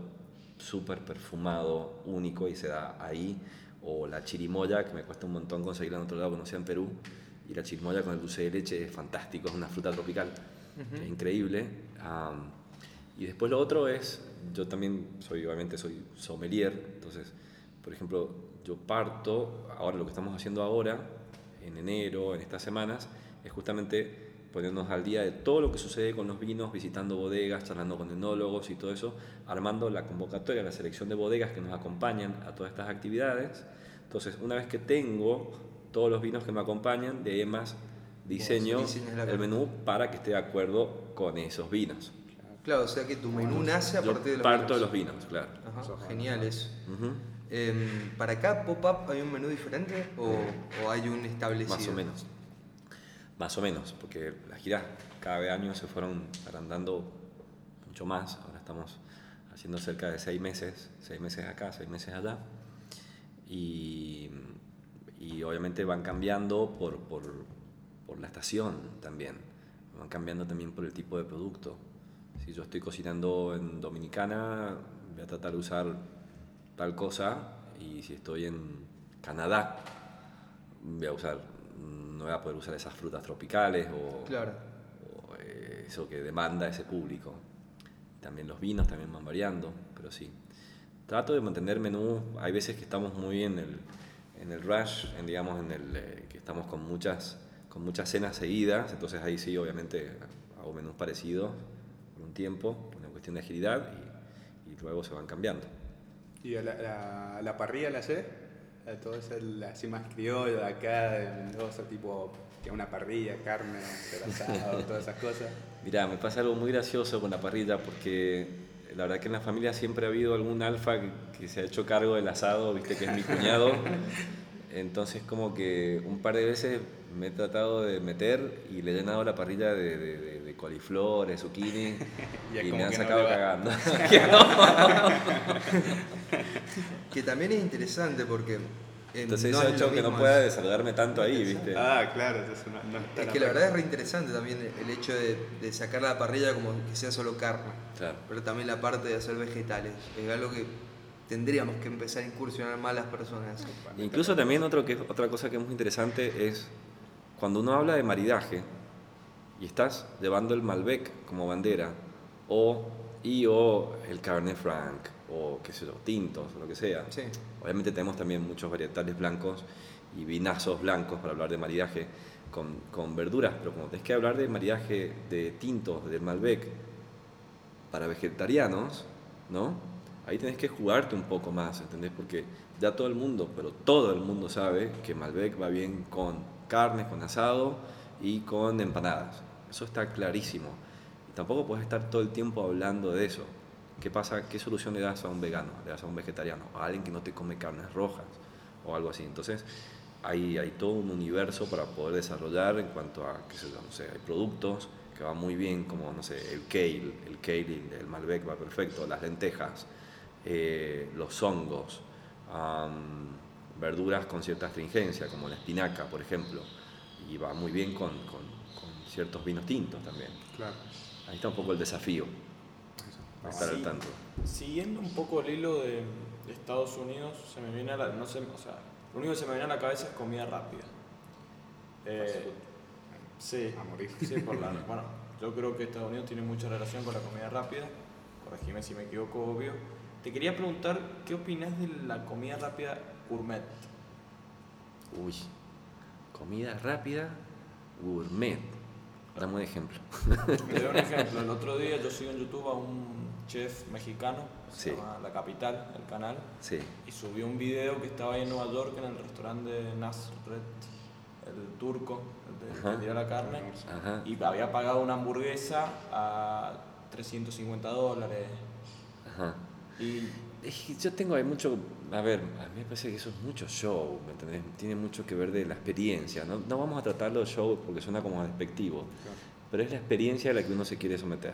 súper perfumado, único y se da ahí, o la chirimoya, que me cuesta un montón conseguirla en otro lado que no sea en Perú, y la chirimoya con el dulce de leche es fantástico, es una fruta tropical, es increíble. Am, y después lo otro es, yo también soy, obviamente soy sommelier, entonces, por ejemplo, yo parto, ahora lo que estamos haciendo ahora, en enero, en estas semanas, es justamente ponernos al día de todo lo que sucede con los vinos, visitando bodegas, charlando con enólogos y todo eso, armando la convocatoria, la selección de bodegas que nos acompañan a todas estas actividades. Entonces, una vez que tengo todos los vinos que me acompañan, de ahí en más diseño el menú para que esté de acuerdo con esos vinos.
Claro, o sea que tu menú nace a
Yo
partir de los
parto de
vinos.
los vinos, claro.
Ajá,
Eso es
genial eso.
Ujú.
Em, ¿Para acá, pop-up, hay un menú diferente o, o hay un establecido?
Más o menos. Más o menos, porque las giras cada año se fueron agrandando mucho más. Ahora estamos haciendo cerca de seis meses, seis meses acá, seis meses allá. Y, y obviamente van cambiando por, por, por la estación también. Van cambiando también por el tipo de producto. Si yo estoy cocinando en Dominicana, voy a tratar de usar tal cosa. Y si estoy en Canadá, voy a usar, no voy a poder usar esas frutas tropicales o,
Claro.
o, eh, eso que demanda ese público. También los vinos también van variando, pero sí. Trato de mantener menú, hay veces que estamos muy en el, en el rush, en, digamos, en el eh, que estamos con muchas, con muchas cenas seguidas, entonces ahí sí, obviamente, hago menús parecidos tiempo, una cuestión de agilidad y, y luego se van cambiando.
¿Y la, la, la parrilla la sé? Todo es el, así más criollo de acá, de Mendoza, tipo que una parrilla, carne, asado, [laughs] todas esas cosas.
Mira, me pasa algo muy gracioso con la parrilla porque la verdad que en la familia siempre ha habido algún alfa que, que se ha hecho cargo del asado, viste que es mi cuñado. [laughs] Entonces como que un par de veces me he tratado de meter y le he llenado la parrilla de, de, de- de coliflor, de zucchini [laughs] y me han
no
sacado cagando. [laughs] [laughs]
Que también es interesante porque.
Entonces
no
eso ha hecho que no pueda
es-
desaludarme tanto ahí, viste.
Ah, claro, entonces no, no está
Es que la verdad es reinteresante también el hecho de, de sacar la parrilla como que sea solo carne.
Claro.
Pero también la parte de hacer vegetales. Es algo que tendríamos que empezar a incursionar más las personas.
Incluso también otro que, otra cosa que es muy interesante es cuando uno habla de maridaje y estás llevando el Malbec como bandera o y o el Cabernet Franc o qué sé yo, tintos o lo que sea.
Sí.
Obviamente tenemos también muchos varietales blancos y vinazos blancos para hablar de maridaje con, con verduras, pero como tenés que hablar de maridaje de tintos, del Malbec, para vegetarianos, ¿no? Ahí tenés que jugarte un poco más, ¿entendés? Porque ya todo el mundo, pero todo el mundo sabe que Malbec va bien con carnes, con asado y con empanadas. Eso está clarísimo. Y tampoco puedes estar todo el tiempo hablando de eso. ¿Qué pasa? ¿Qué solución le das a un vegano? ¿Le das a un vegetariano? ¿A alguien que no te come carnes rojas? O algo así. Entonces, hay, hay todo un universo para poder desarrollar en cuanto a, qué sé yo, no sé, hay productos que van muy bien, como, no sé, el kale, el kale del Malbec va perfecto, las lentejas, eh, los hongos, am, verduras con cierta astringencia, como la espinaca, por ejemplo, y va muy bien con- con ciertos vinos tintos también.
Claro.
Ahí está un poco el desafío, estar al tanto.
Siguiendo un poco el hilo de, de Estados Unidos, se me viene a la, no sé, o sea, lo único que se me viene a la cabeza es comida rápida. Eh, sí,
A morir.
sí, por la, [laughs] bueno, yo creo que Estados Unidos tiene mucha relación con la comida rápida. Corregime si me equivoco, obvio. Te quería preguntar, ¿qué opinas de la comida rápida gourmet?
Uy, comida rápida gourmet. Dame un ejemplo. [laughs]
Te doy un ejemplo. El otro día yo sigo en YouTube a un chef mexicano, se
Sí.
llama La Capital, el canal,
Sí.
y subió un video que estaba ahí en Nueva York en el restaurante de Nasret, el turco, el de, que tira la carne,
Ajá.
y había pagado una hamburguesa a 350 dólares.
Ajá.
Y
yo tengo ahí mucho, a ver, a mí me parece que eso es mucho show, ¿me entendés? Tiene mucho que ver de la experiencia, no, no vamos a tratarlo de show porque suena como despectivo, pero es la experiencia a la que uno se quiere someter,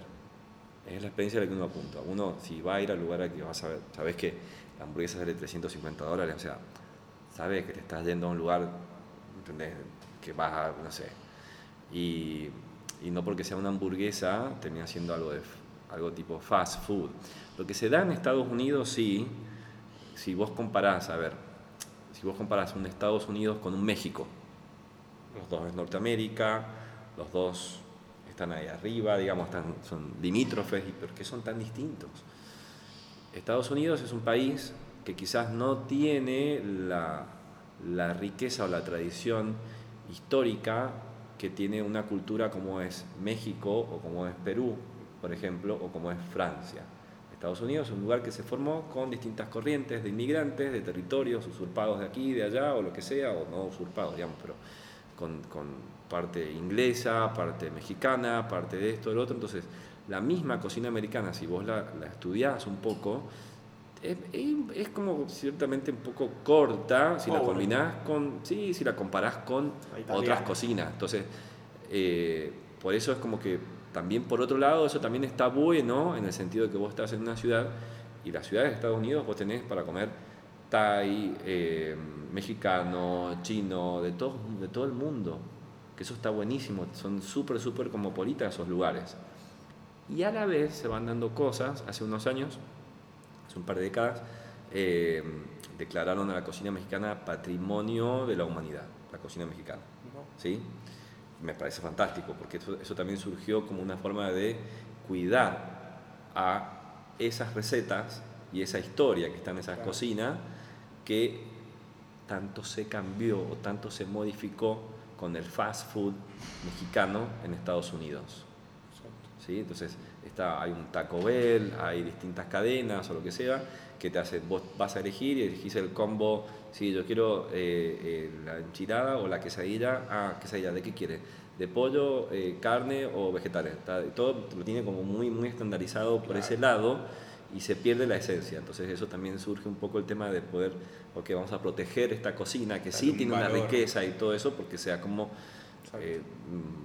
es la experiencia a la que uno apunta. Uno, si va a ir al lugar al que vas a ver, sabes que la hamburguesa sale 350 dólares, o sea, sabes que te estás yendo a un lugar, ¿entendés? Que vas a, no sé, y, y no porque sea una hamburguesa termina siendo algo, de, algo tipo fast food. Lo que se da en Estados Unidos, sí, si vos comparás, a ver, si vos comparás un Estados Unidos con un México, los dos es Norteamérica, los dos están ahí arriba, digamos, están, son limítrofes, ¿y por qué son tan distintos? Estados Unidos es un país que quizás no tiene la riqueza o la tradición histórica que tiene una cultura como es México o como es Perú, por ejemplo, o como es Francia. Estados Unidos es un lugar que se formó con distintas corrientes de inmigrantes, de territorios usurpados de aquí, de allá, o lo que sea, o no usurpados, digamos, pero con, con parte inglesa, parte mexicana, parte de esto, del otro. Entonces, la misma cocina americana, si vos la, la estudiás un poco, es, es- como ciertamente un poco corta si la
Pobre.
combinás con, sí, si la comparás con otras cocinas. Entonces, eh, por eso es como que también por otro lado, eso también está bueno en el sentido de que vos estás en una ciudad y las ciudades de Estados Unidos vos tenés para comer thai, eh, mexicano, chino, de todo, de todo el mundo. Que eso está buenísimo, son súper, súper cosmopolitas esos lugares. Y a la vez se van dando cosas, hace unos años, hace un par de décadas, eh, declararon a la cocina mexicana patrimonio de la humanidad, la cocina mexicana. ¿sí? Me parece fantástico, porque eso, eso también surgió como una forma de cuidar a esas recetas y esa historia que está en esas cocinas que tanto se cambió o tanto se modificó con el fast food mexicano en Estados Unidos. ¿sí? Entonces está, hay un Taco Bell, hay distintas cadenas o lo que sea, que te hacen, vos vas a elegir y elegís el combo, sí, yo quiero eh, eh, la enchilada o la quesadilla, ah, quesadilla, ¿de qué quieres? ¿De pollo, eh, carne o vegetales? Todo lo tiene como muy, muy estandarizado por ese lado y se pierde la esencia. Entonces eso también surge un poco el tema de poder, ok, vamos a proteger esta cocina que sí
un
tiene una riqueza y todo eso, porque sea como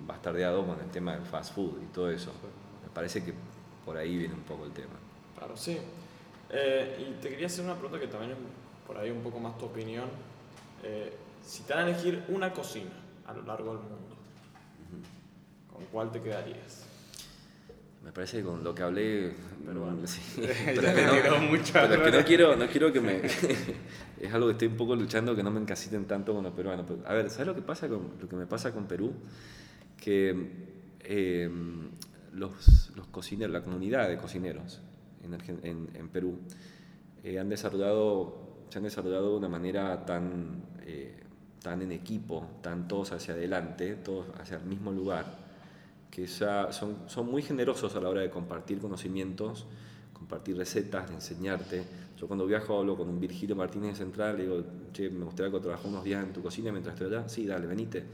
bastardeado con el tema del fast food y todo eso. Me parece que por ahí viene un poco el tema.
Claro, sí. Y te quería hacer una pregunta que también es por ahí un poco más tu opinión. Eh, si te dan a elegir una cocina a lo largo del mundo, ¿con cuál te quedarías?
Me parece que con lo que hablé, mm, sí, [laughs]
Ya
pero, que no,
mucha
pero es que no quiero, no quiero que me... [laughs] [laughs] es algo que estoy un poco luchando que no me encasiten tanto con los peruanos. Pero, a ver, ¿sabes lo que, pasa con, lo que me pasa con Perú? Que eh, los, los cocineros, la comunidad de cocineros en, en, en Perú eh, han desarrollado, se han desarrollado de una manera tan, eh, tan en equipo, tan todos hacia adelante, todos hacia el mismo lugar, que ya son, son muy generosos a la hora de compartir conocimientos, compartir recetas, de enseñarte. Yo cuando viajo hablo con un Virgilio Martínez de Central, le digo, che, me gustaría que trabajara unos días en tu cocina mientras estoy allá. Sí, dale, venite.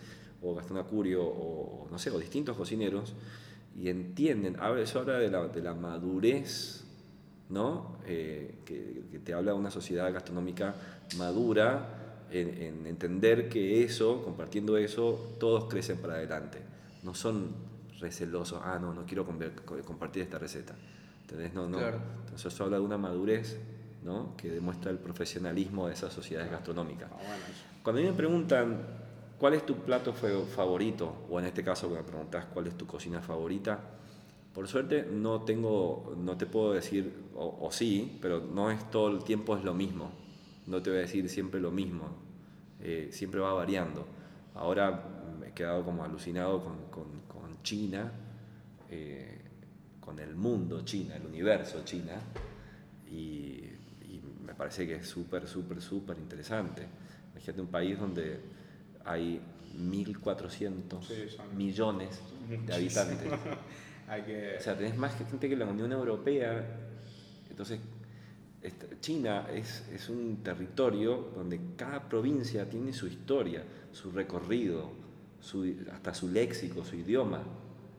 O Gastón Acurio, o no sé, o distintos cocineros, y entienden, eso habla de la, de la madurez, ¿no? Eh, que, que te habla de una sociedad gastronómica madura en, en entender que eso, compartiendo eso, todos crecen para adelante. No son recelosos, ah, no, no quiero compartir esta receta. ¿Entendés? No, no.
Claro.
Entonces eso habla de una madurez, ¿no? Que demuestra el profesionalismo de esas sociedades gastronómicas.
Ah.
Cuando a mí me preguntan cuál es tu plato favorito, o en este caso que me preguntas cuál es tu cocina favorita, por suerte no tengo, no te puedo decir, o, o sí, pero no es todo el tiempo es lo mismo. No te voy a decir siempre lo mismo. Eh, siempre va variando. Ahora me he quedado como alucinado con, con- con China, eh, con el mundo China, el universo China, y, y me parece que es súper, súper, súper interesante. Imagínate un país donde hay 1.400
Sí, son-
millones de habitantes. [laughs] O sea, tenés más gente que la Unión Europea. Entonces, China es, es un territorio donde cada provincia tiene su historia, su recorrido, hasta su léxico, su idioma,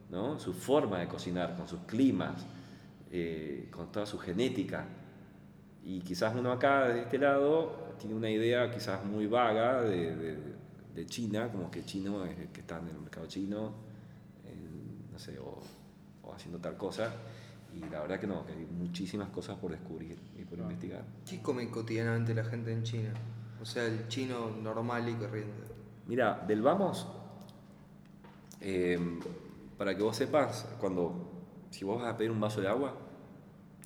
¿no? su forma de cocinar, con sus climas, eh, con toda su genética. Y quizás uno acá, de este lado, tiene una idea quizás muy vaga de, China, como que chino es el que está en el mercado chino, no sé, o, o haciendo tal cosa. Y la verdad que no, que hay muchísimas cosas por descubrir y por investigar.
¿Qué come cotidianamente la gente en China? O sea, el chino normal y corriente.
Mira, del vamos, eh, para que vos sepas, cuando, si vos vas a pedir un vaso de agua,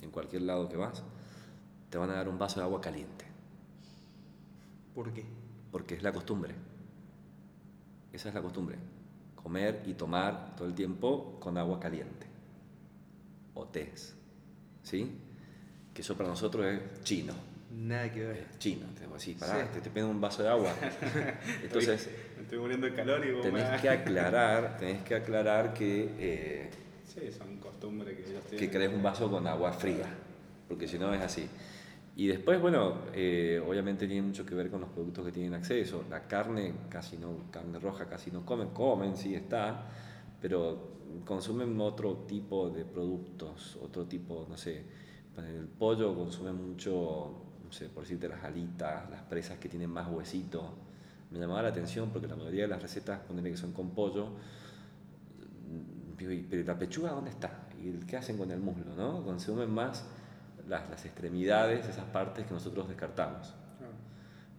en cualquier lado que vas, te van a dar un vaso de agua caliente,
¿Por qué?
porque es la costumbre. Esa es la costumbre, comer y tomar todo el tiempo con agua caliente, o tés, ¿sí? Que eso para nosotros es chino.
Nada que ver.
chino, así, pará,
Sí.
te, te pido un vaso de agua. [laughs] Entonces,
Me estoy muriendo de calor y vos me-
tenés que aclarar, tenés que aclarar que, eh,
Sí, son costumbres que ellos
que
tienen.
querés un vaso con agua fría, porque si no es así. Y después, bueno, eh, obviamente tiene mucho que ver con los productos que tienen acceso. La carne, casi no, carne roja casi no comen, comen, sí está, pero consumen otro tipo de productos, otro tipo, no sé, para el pollo consumen mucho, no sé, por decirte las alitas, las presas que tienen más huesito. Me llamaba la atención porque la mayoría de las recetas, ponerle que son con pollo, Digo, "¿Y- pero ¿y la pechuga dónde está? ¿Y qué hacen con el muslo? ¿no? Consumen más las, las extremidades, esas partes que nosotros descartamos.
Claro.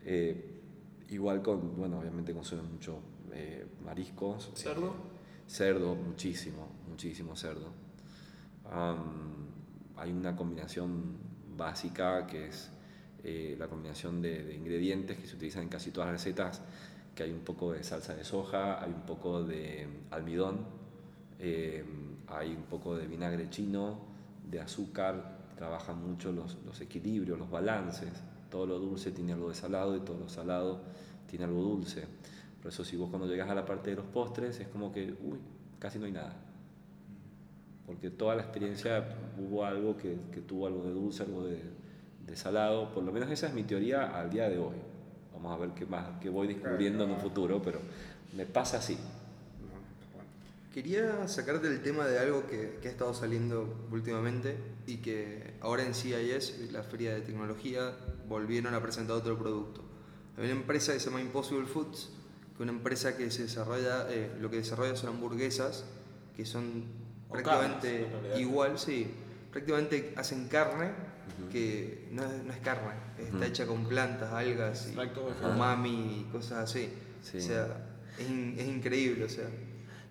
Eh, igual con, bueno, obviamente consumen mucho eh, mariscos. eh,
¿Cerdo?
muchísimo, muchísimo cerdo. Hay una combinación básica que es eh, la combinación de, de ingredientes que se utilizan en casi todas las recetas, que hay un poco de salsa de soja, hay un poco de almidón, eh, hay un poco de vinagre chino, de azúcar, trabajan mucho los, los equilibrios, los balances, todo lo dulce tiene algo de salado y todo lo salado tiene algo dulce. Por eso si vos cuando llegas a la parte de los postres es como que, uy, casi no hay nada. Porque toda la experiencia hubo algo que, que tuvo algo de dulce, algo de, de salado. Por lo menos esa es mi teoría al día de hoy. Vamos a ver qué más qué voy descubriendo en un futuro, pero me pasa así.
Quería sacarte el tema de algo que, que ha estado saliendo últimamente y que ahora en CIS, la feria de tecnología, volvieron a presentar otro producto. Hay una empresa que se llama Impossible Foods, que una empresa que se desarrolla, eh, lo que desarrolla son hamburguesas que son
O
prácticamente
carnes,
igual, sí, prácticamente hacen carne que no es, no es carne, está
Ujú.
hecha con plantas, algas, y umami y cosas así.
Sí.
O sea, es, in- es increíble, o sea.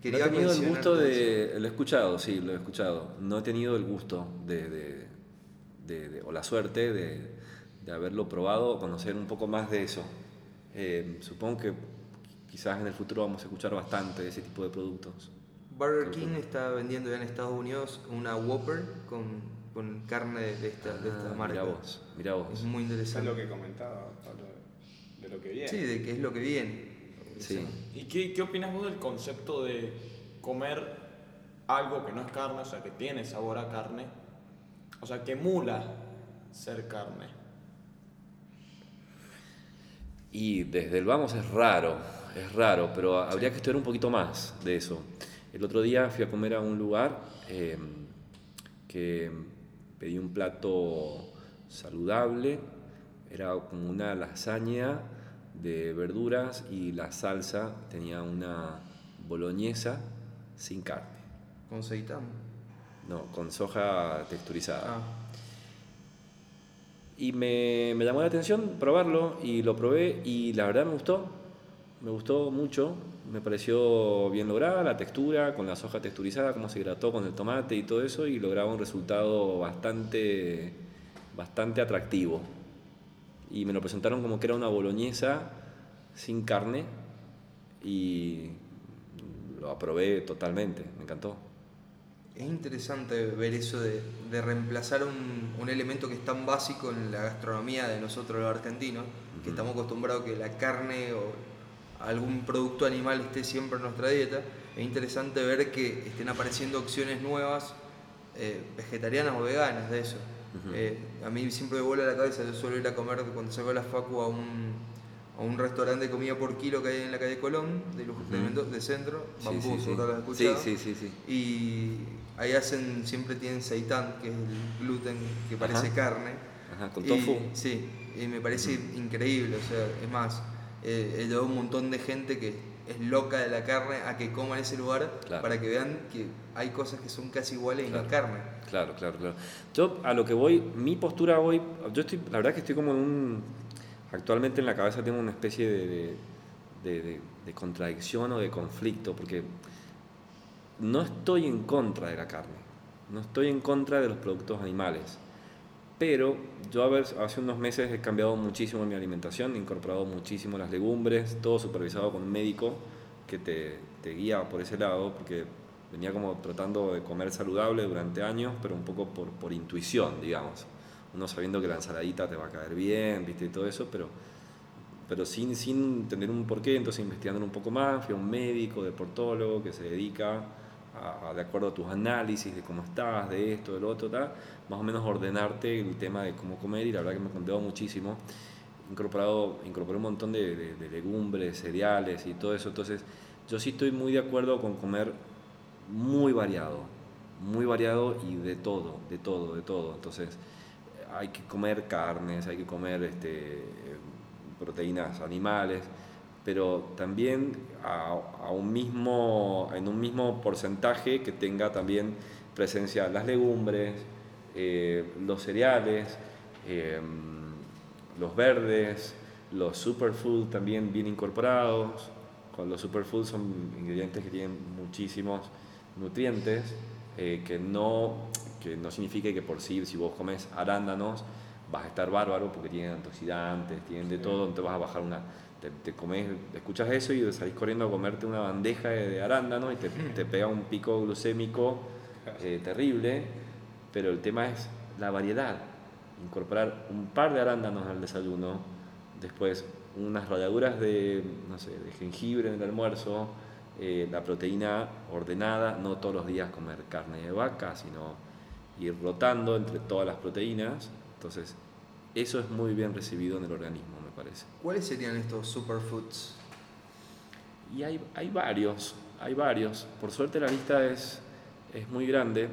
No he tenido el gusto de... Lo he escuchado, sí, lo he escuchado. No he tenido el gusto de... de- de- de- o la suerte de, de haberlo probado, conocer un poco más de eso. Eh, supongo que quizás en el futuro vamos a escuchar bastante de ese tipo de productos.
Burger King está vendiendo ya en Estados Unidos una Whopper con, con carne de esta, de esta
Ah,
marca.
Mirá vos, mirá vos.
Es muy
Eso es
interesante.
lo que comentaba Pablo, de lo que viene.
Sí, de qué es lo que viene.
Sí.
¿Y qué, qué opinas vos del concepto de comer algo que no es carne, o sea, que tiene sabor a carne, o sea, que emula ser carne?
Y desde el vamos es raro, es raro, pero habría que estudiar un poquito más de eso. El otro día fui a comer a un lugar eh, que pedí un plato saludable, era como una lasaña de verduras y la salsa tenía una boloñesa sin carne,
Con seitán.
no, con soja texturizada.
Ah,
Y me, me llamó la atención probarlo y lo probé y la verdad me gustó, me gustó mucho, me pareció bien lograda la textura, con la soja texturizada, cómo se hidrató con el tomate y todo eso y lograba un resultado bastante, bastante atractivo. Y me lo presentaron como que era una boloñesa sin carne y lo aprobé totalmente, me encantó.
es interesante ver eso de, de reemplazar un, un elemento que es tan básico en la gastronomía de nosotros los argentinos, que estamos acostumbrados que la carne o algún producto animal esté siempre en nuestra dieta, es interesante ver que estén apareciendo opciones nuevas, eh, vegetarianas o veganas de eso. Eh, a mí siempre me vuela la cabeza, yo suelo ir a comer cuando salgo a la facu a un, a un restaurante de comida por kilo que hay en la calle Colón, de, Lu- de Mendo- de centro, Bambú,
sí, sí.
lo has.
Sí, sí, sí.
Y ahí hacen, siempre tienen seitan, que es el gluten que parece
Ajá.
carne.
Ajá, con
Y-
tofu.
sí, y me parece increíble, o sea, es más, eh, he llevado un montón de gente que es loca de la carne a que coma en ese lugar
Claro.
para que vean que hay cosas que son casi iguales es
Claro.
carne.
Claro, claro, claro. Yo a lo que voy, mi postura hoy, yo estoy, la verdad que estoy como en un, actualmente en la cabeza tengo una especie de, de, de- de- de contradicción o de conflicto, porque no estoy en contra de la carne, no estoy en contra de los productos animales, pero yo a ver, hace unos meses he cambiado muchísimo mi alimentación, he incorporado muchísimo las legumbres, todo supervisado con un médico que te, te guía por ese lado, porque venía como tratando de comer saludable durante años, pero un poco por, por intuición, digamos. Uno sabiendo que la ensaladita te va a caer bien, viste, y todo eso, pero, pero sin, sin tener un porqué, entonces investigando un poco más, fui a un médico, deportólogo, que se dedica a, a, de acuerdo a tus análisis de cómo estás, de esto, de lo otro, tal, más o menos ordenarte el tema de cómo comer y la verdad que me ha contado muchísimo. Incorporado, incorporé un montón de, de, de legumbres, cereales y todo eso, entonces yo sí estoy muy de acuerdo con comer muy variado, muy variado y de todo, de todo, de todo. Entonces, hay que comer carnes, hay que comer este, proteínas animales, pero también a, a, un mismo, en un mismo porcentaje que tenga también presencia las legumbres, eh, los cereales, eh, los verdes, los superfoods también bien incorporados. Con los superfoods son ingredientes que tienen muchísimos nutrientes, eh, que, no, que no significa que por sí, si vos comes arándanos, vas a estar bárbaro porque tienen antioxidantes, tienen de todo, te vas a bajar una... Te, comes, escuchas eso y salís corriendo a comerte una bandeja de, de arándanos y te, pega un pico glucémico eh, terrible, pero el tema es la variedad. Incorporar un par de arándanos al desayuno, después unas ralladuras de, no sé, de jengibre en el almuerzo, eh, la proteína ordenada, no todos los días comer carne de vaca, sino ir rotando entre todas las proteínas. Entonces, eso es muy bien recibido en el organismo, parece.
¿Cuáles serían estos superfoods?
Y hay, hay varios, hay varios. Por suerte la lista es, es muy grande.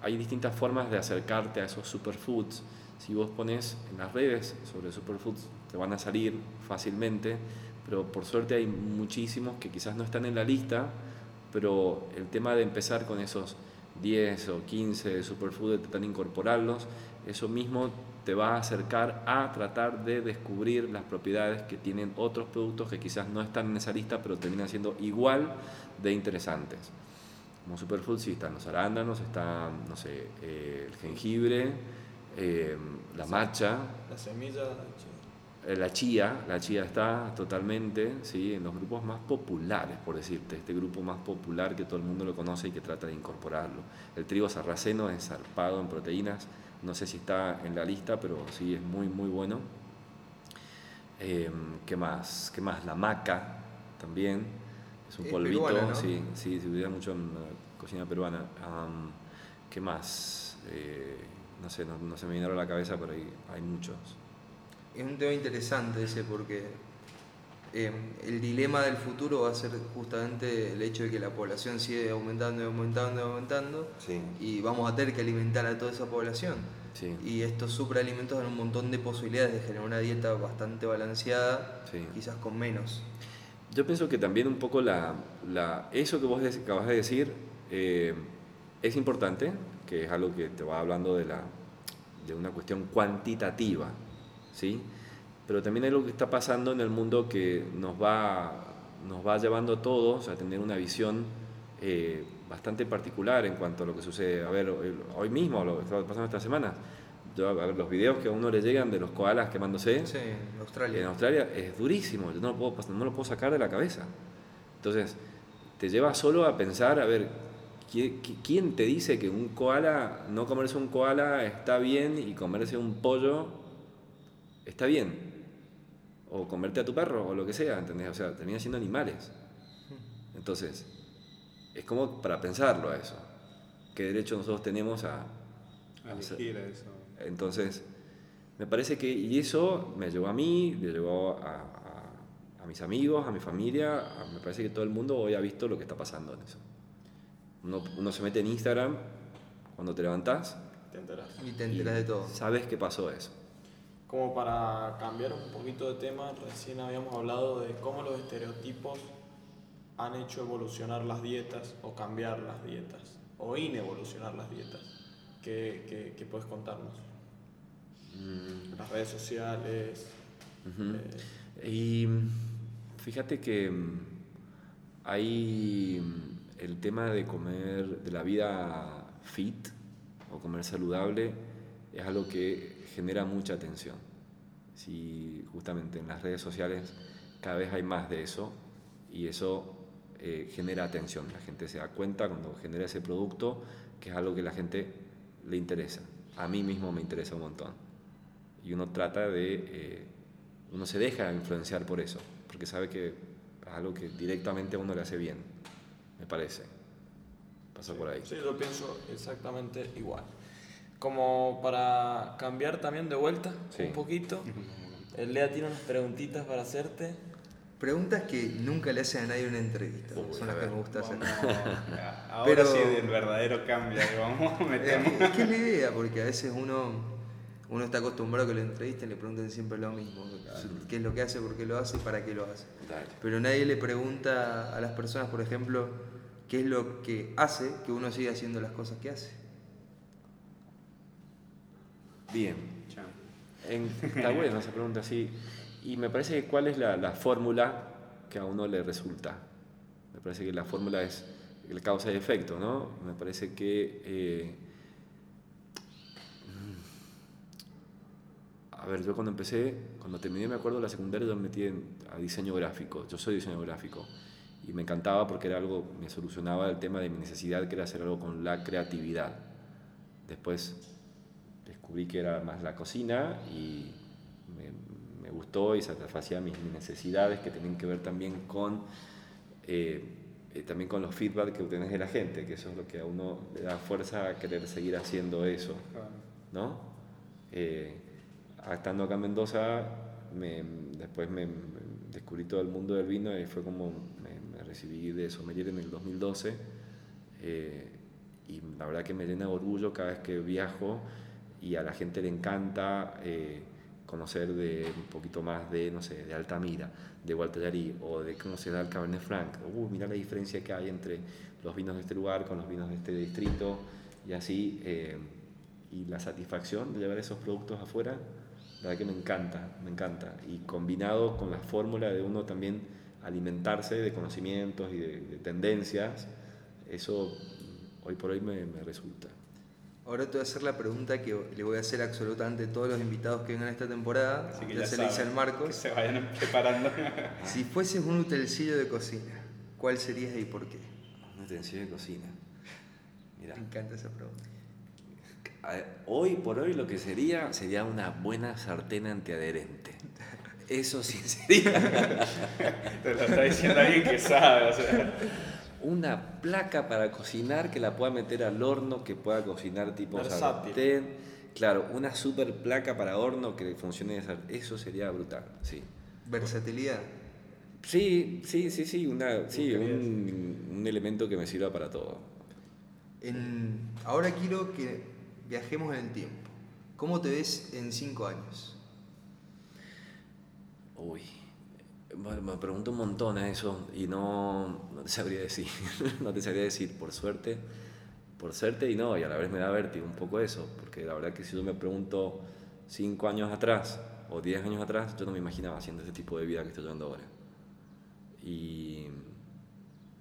Hay distintas formas de acercarte a esos superfoods. Si vos pones en las redes sobre superfoods, te van a salir fácilmente, pero por suerte hay muchísimos que quizás no están en la lista, pero el tema de empezar con esos 10 o 15 superfoods, de tratar de incorporarlos, eso mismo te va a acercar a tratar de descubrir las propiedades que tienen otros productos que quizás no están en esa lista, pero terminan siendo igual de interesantes. Como superfoods sí están los arándanos, está, no sé, eh, el jengibre, eh, la matcha.
La semilla.
Eh, la chía, la chía está totalmente ¿sí? en los grupos más populares, por decirte, este grupo más popular que todo el mundo lo conoce y que trata de incorporarlo. El trigo sarraceno es zarpado en proteínas, no sé si está en la lista, pero sí es muy, muy bueno. Eh, ¿Qué más? ¿Qué más? La maca también, es un
Es
polvito,
peruana, ¿no?
sí, sí, se utiliza mucho en la cocina peruana. Um, ¿Qué más? Eh, no sé, no, no, se me vinieron a la cabeza, pero hay, hay muchos.
Es un tema interesante ese porque eh, el dilema del futuro va a ser justamente el hecho de que la población sigue aumentando y aumentando y aumentando
Sí.
y vamos a tener que alimentar a toda esa población.
Sí.
Y estos superalimentos dan un montón de posibilidades de generar una dieta bastante balanceada,
Sí.
quizás con menos.
Yo pienso que también un poco la, la, eso que vos acabas de decir eh, es importante, que es algo que te va hablando de, la, de una cuestión cuantitativa, ¿sí? Pero también hay algo que está pasando en el mundo que nos va, nos va llevando a todos a tener una visión eh, bastante particular en cuanto a lo que sucede. A ver, hoy mismo, lo que está pasando esta semana, yo, a ver, los videos que a uno le llegan de los koalas quemándose
Sí, en Australia.
en Australia es durísimo, yo no lo, puedo, no lo puedo sacar de la cabeza. Entonces, te lleva solo a pensar, a ver, ¿quién te dice que un koala, no comerse un koala está bien y comerse un pollo está bien? O comerte a tu perro, o lo que sea, ¿entendés? O sea, terminan siendo animales. Entonces, es como para pensarlo a eso. ¿Qué derecho nosotros tenemos a...
A elegir eso.
Entonces, me parece que, y eso me llevó a mí, le llevó a, a- a mis amigos, a mi familia, a- me parece que todo el mundo hoy ha visto lo que está pasando en eso. Uno, uno se mete en Instagram cuando te levantás
Te enteras.
Y te enteras de todo.
sabes que pasó eso.
Como para cambiar un poquito de tema, recién habíamos hablado de cómo los estereotipos han hecho evolucionar las dietas o cambiar las dietas o inevolucionar las dietas. ¿Qué, qué, qué puedes contarnos? Las redes sociales. Eh,
Y fíjate que mm, hay mm, el tema de comer, de la vida fit o comer saludable, es algo que genera mucha atención. Si justamente en las redes sociales cada vez hay más de eso y eso eh, genera atención. La gente se da cuenta cuando genera ese producto que es algo que la gente le interesa. A mí mismo me interesa un montón. Y uno trata de, eh, uno se deja influenciar por eso, porque sabe que es algo que directamente a uno le hace bien, me parece. Pasa por ahí.
Sí, yo pienso exactamente igual. Como para cambiar también de vuelta
Sí.
un poquito, el Lea tiene unas preguntitas para hacerte.
Preguntas que nunca le hacen a nadie en una entrevista. Son las que me gusta hacer. [laughs]
Ahora
Pero-
sí del verdadero cambio, vamos,
Es [laughs]
metemos.
es que es la idea, porque a veces uno, uno está acostumbrado a que lo entrevisten y le pregunten siempre lo mismo. ¿Qué es lo que hace, por qué lo hace y para qué lo hace?
Dale.
Pero nadie le pregunta a las personas, por ejemplo, qué es lo que hace que uno siga haciendo las cosas que hace.
Bien,
Chao.
En- está bueno esa pregunta así. Y me parece que cuál es la, la fórmula que a uno le resulta. Me parece que la fórmula es el causa y efecto, ¿no? Me parece que... eh, a ver, yo cuando empecé, cuando terminé, me acuerdo, la secundaria, yo me metí en- a diseño gráfico. Yo soy diseño gráfico. Y me encantaba porque era algo, me solucionaba el tema de mi necesidad, que era hacer algo con la creatividad. Después descubrí que era más la cocina y me, me gustó y satisfacía mis, necesidades que tenían que ver también con, eh, eh, también con los feedback que obtenés de la gente, que eso es lo que a uno le da fuerza a querer seguir haciendo eso, ¿no? Eh, estando acá en Mendoza, me- después me, me descubrí todo el mundo del vino y fue como me, me recibí de sommelier en el 2012 eh, y la verdad que me llena de orgullo cada vez que viajo y a la gente le encanta eh, conocer de un poquito más de, no sé, de Altamira, de Gualtallarí o de da el Cabernet Franc. Uh, mira la diferencia que hay entre los vinos de este lugar con los vinos de este distrito y así. eh, y la satisfacción de llevar esos productos afuera, la verdad que me encanta, me encanta. Y combinado con la fórmula de uno también alimentarse de conocimientos y de, de tendencias, eso hoy por hoy me, me resulta.
Ahora te voy a hacer la pregunta que le voy a hacer a absolutamente todos los invitados que vengan esta temporada.
Así que
ya,
ya
se le hice al
Que
Marcos.
se vayan [laughs] preparando.
Si fueses un utensilio de cocina, ¿cuál serías y por qué?
Un utensilio de cocina. Mira,
Me encanta esa pregunta.
a- hoy por hoy lo que sería sería una buena sartén antiadherente. Eso sí sería [laughs]
Te lo está diciendo alguien que sabe, o sea.
Una placa para cocinar que la pueda meter al horno, que pueda cocinar tipo
Versátil.
sartén. Claro, una super placa para horno que funcione de sartén. Eso sería brutal, sí.
Versatilidad.
Sí, sí, sí, sí, una, sí un, un elemento que me sirva para todo.
En- ahora quiero que viajemos en el tiempo. ¿Cómo te ves en cinco años?
Uy, me, me pregunto un montón a eso y no, no te sabría decir, [laughs] no te sabría decir, por suerte, por suerte y no, y a la vez me da vértigo un poco eso, porque la verdad que si yo me pregunto cinco años atrás o diez años atrás, yo no me imaginaba haciendo ese tipo de vida que estoy llevando ahora. Y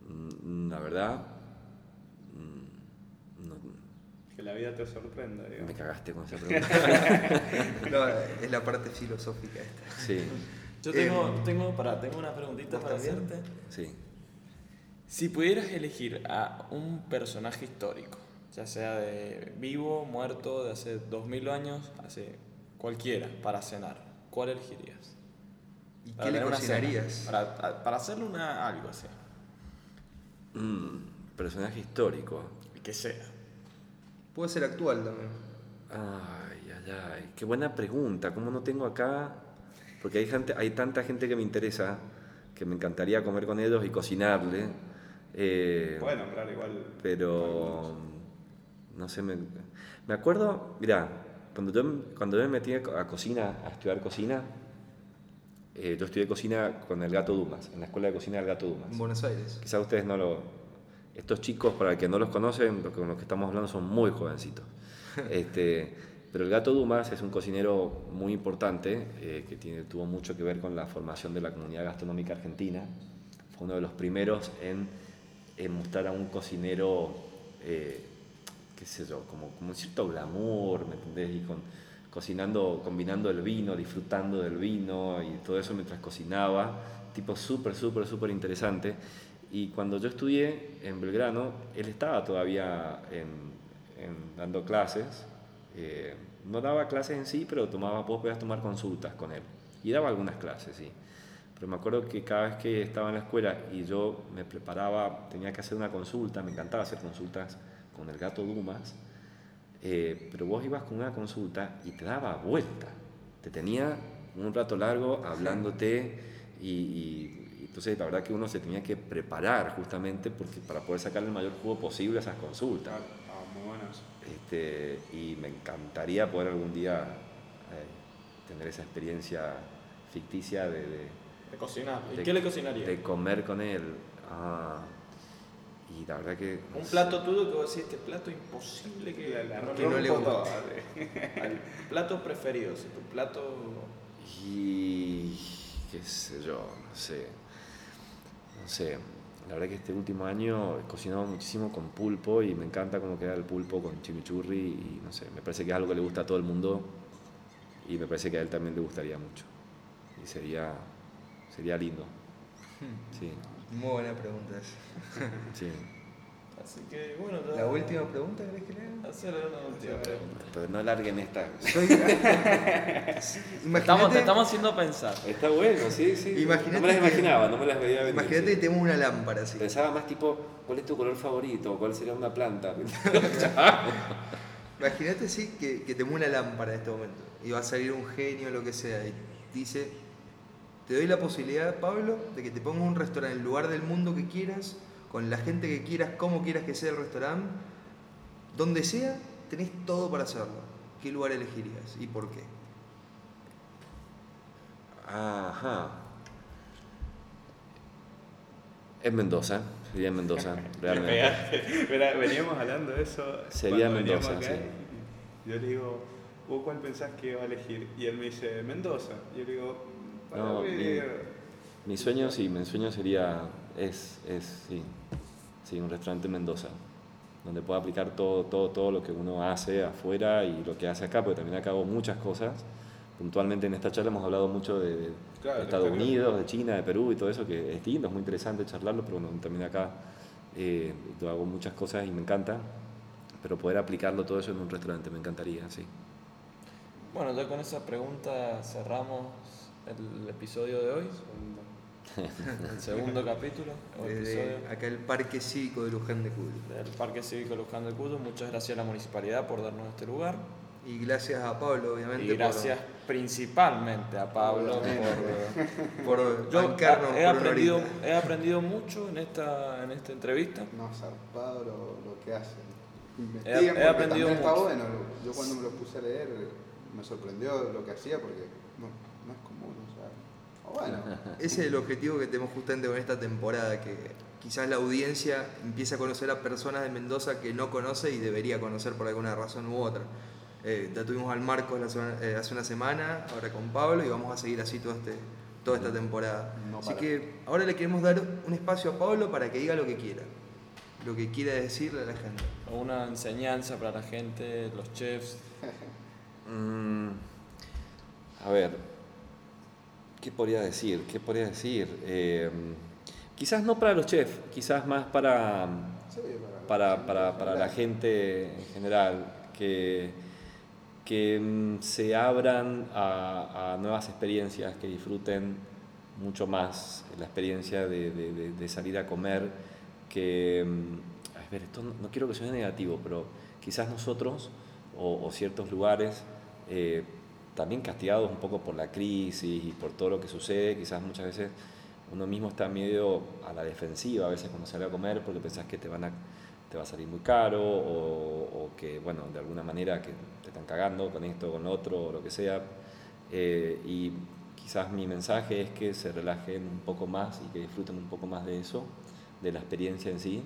mm, la verdad, mm, no-
Que la vida te sorprenda,
me
digamos.
cagaste con esa [laughs] pregunta. [laughs]
No, es la parte filosófica esta.
Sí,
Yo tengo,
Em,
tengo, para, tengo una preguntita
¿vos
para
también?
hacerte.
sí.
Si pudieras elegir a un personaje histórico, ya sea de vivo, muerto, de hace 2000 años, hace cualquiera, para cenar, ¿cuál elegirías?
¿Y
Para
qué le
una cena.
cocinarías?
Para, para hacerle una, algo así.
Mm, personaje histórico.
El que sea.
Puede ser actual también.
Ay, ay, ay. Qué buena pregunta. ¿Cómo no tengo acá? Porque hay, gente, hay tanta gente que me interesa que me encantaría comer con ellos y cocinarle. Eh,
Puede nombrar igual.
pero no sé, me, me acuerdo, mira, cuando yo, cuando yo me metí a co- a cocina, a estudiar cocina, eh, yo estudié cocina con el gato Dumas, en la escuela de cocina del gato Dumas.
En Buenos Aires.
Quizás ustedes no lo... Estos chicos, para el que no los conocen, los que- con los que estamos hablando son muy jovencitos. [laughs] Este, pero el gato Dumas es un cocinero muy importante, eh, que tiene, tuvo mucho que ver con la formación de la comunidad gastronómica argentina. Fue uno de los primeros en, en mostrar a un cocinero, eh, qué sé yo, como, como un cierto glamour, ¿me entendés? Y con, cocinando, combinando el vino, disfrutando del vino y todo eso mientras cocinaba. Tipo súper, súper, súper interesante. Y cuando yo estudié en Belgrano, él estaba todavía en, en dando clases. Eh, no daba clases en sí, pero tomaba, vos podías tomar consultas con él. Y daba algunas clases, sí. Pero me acuerdo que cada vez que estaba en la escuela y yo me preparaba, tenía que hacer una consulta, me encantaba hacer consultas con el gato Dumas, eh, pero vos ibas con una consulta y te daba vuelta. Te tenía un rato largo hablándote y, y- y entonces la verdad que uno se tenía que preparar justamente porque para poder sacar el mayor jugo posible a esas consultas.
Claro, ah, muy buenas.
Este, y me encantaría poder algún día eh, tener esa experiencia ficticia de, de-
De cocinar. ¿Y
de-
qué le cocinaría?
de comer con él. Ah, y la verdad que... no
Un
sé.
plato tuyo que vos decís, este plato imposible que,
La, la
Que no le gusta. [laughs]
plato preferido, si tu plato...
Y qué sé yo, no sé. No sé. La verdad que este último año he cocinado muchísimo con pulpo y me encanta cómo queda el pulpo con chimichurri y no sé, me parece que es algo que le gusta a todo el mundo y me parece que a él también le gustaría mucho. Y sería, sería lindo. Sí,
Muy buena pregunta esa.
sí. [laughs]
Así que bueno, ya-
¿La última pregunta querés que lea?
Hacer una última pregunta.
Pero no larguen esta.
Soy... [laughs]
Estamos, te estamos haciendo pensar.
Está bueno, sí, sí.
Imagínate
no me las
que-
imaginaba, no me las veía venir.
imagínate que tenemos una lámpara así.
Pensaba más tipo, ¿cuál es tu color favorito? ¿Cuál sería una planta? [laughs]
Imagínate sí que, que tenemos una lámpara en este momento y va a salir un genio o lo que sea y dice, te doy la posibilidad, Pablo, de que te pongas un restaurante en el lugar del mundo que quieras, con la gente que quieras, como quieras que sea el restaurante, donde sea, tenés todo para hacerlo. ¿Qué lugar elegirías y por qué?
Ajá. Es Mendoza, sería en Mendoza, [laughs] realmente.
Mira, veníamos hablando de eso.
Sería Mendoza,
acá, y Yo le digo, ¿vos cuál pensás que va a elegir? Y él me dice, Mendoza. Y yo le digo, para
No, mi, mi sueño, sí, mi sueño sería, es, es sí, sí, un restaurante en Mendoza, donde pueda aplicar todo, todo, todo lo que uno hace afuera y lo que hace acá, porque también acá hago muchas cosas. Puntualmente en esta charla hemos hablado mucho de, de
Claro, del
Estados. Unidos, de China, de Perú y todo eso, que es lindo, es muy interesante charlarlo, pero bueno, también acá eh, yo hago muchas cosas y me encanta, pero poder aplicarlo todo eso en un restaurante me encantaría, sí.
Bueno, ya con esa pregunta cerramos el episodio de hoy, [laughs] el segundo capítulo o
Desde
episodio
acá el Parque Cívico de Luján de Cuyo.
del Parque Cívico Luján del Cuyo. Muchas gracias a la municipalidad por darnos este lugar.
Y gracias a Pablo, obviamente,
Y
por-
gracias principalmente a Pablo por... [laughs]
por,
Yo
bancarnos
he,
por una
aprendido,
horita.
he aprendido mucho en esta, en esta entrevista.
No, zarpado lo, lo que hacen.
He-
Investigan
he
porque
aprendido
también está
mucho.
bueno. Yo cuando me lo puse a leer me sorprendió lo que hacía porque no, no es común. O sea, o bueno, [laughs]
Ese es el objetivo que tenemos justamente con esta temporada, que quizás la audiencia empiece a conocer a personas de Mendoza que no conoce y debería conocer por alguna razón u otra. Eh, ya tuvimos al Marcos la semana- eh, hace una semana, ahora con Pablo, y vamos a seguir así todo este, toda esta temporada.
No
así que ahora le queremos dar un espacio a Pablo para que diga lo que quiera, lo que quiera decirle a la gente.
Una enseñanza para la gente, los chefs. [laughs]
Mm, a ver, ¿qué podría decir? ¿Qué podría decir? Eh, quizás no para los chefs, quizás más para, para, para, para la gente en general, que, que mm, se abran a, nuevas experiencias, que disfruten mucho más la experiencia de, de- salir a comer que, mm, a ver, esto no, quiero que suene negativo, pero quizás nosotros o, o ciertos lugares, eh, también castigados un poco por la crisis y por todo lo que sucede, quizás muchas veces uno mismo está medio a la defensiva a veces cuando sale a comer porque pensás que te, van a, te va a salir muy caro o, o que, bueno, de alguna manera que te están cagando con esto con lo otro o lo que sea. Eh, y quizás mi mensaje es que se relajen un poco más y que disfruten un poco más de eso, de la experiencia en sí,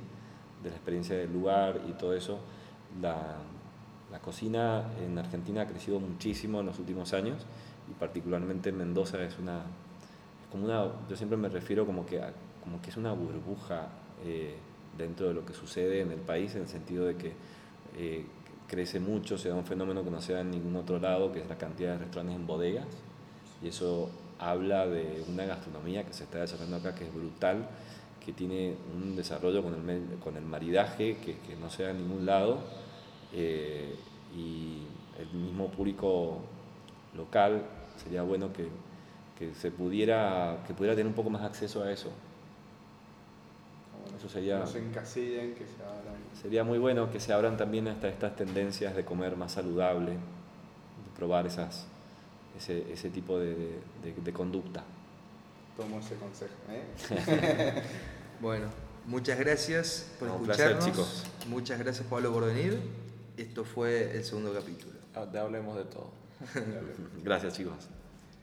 de la experiencia del lugar y todo eso. La, la cocina en Argentina ha crecido muchísimo en los últimos años y particularmente en Mendoza es una, como una, yo siempre me refiero como que, como que es una burbuja eh, dentro de lo que sucede en el país en el sentido de que eh, crece mucho, se da un fenómeno que no se da en ningún otro lado, que es la cantidad de restaurantes en bodegas. Y eso habla de una gastronomía que se está desarrollando acá que es brutal, que tiene un desarrollo con el, con el maridaje que, que no se da en ningún lado eh, y el mismo público local sería bueno que, que se pudiera que pudiera tener un poco más acceso a eso eso sería
No se encasillen, que se abran.
sería muy bueno que se abran también hasta estas tendencias de comer más saludable de probar esas ese, ese tipo de, de- de conducta
Tomo ese consejo. ¿eh? [laughs]
Bueno, muchas gracias por
No, un placer,
escucharnos.
chicos.
Muchas gracias Pablo por venir. Esto fue el segundo capítulo.
Ah, Te hablemos de todo. [laughs]
gracias chicos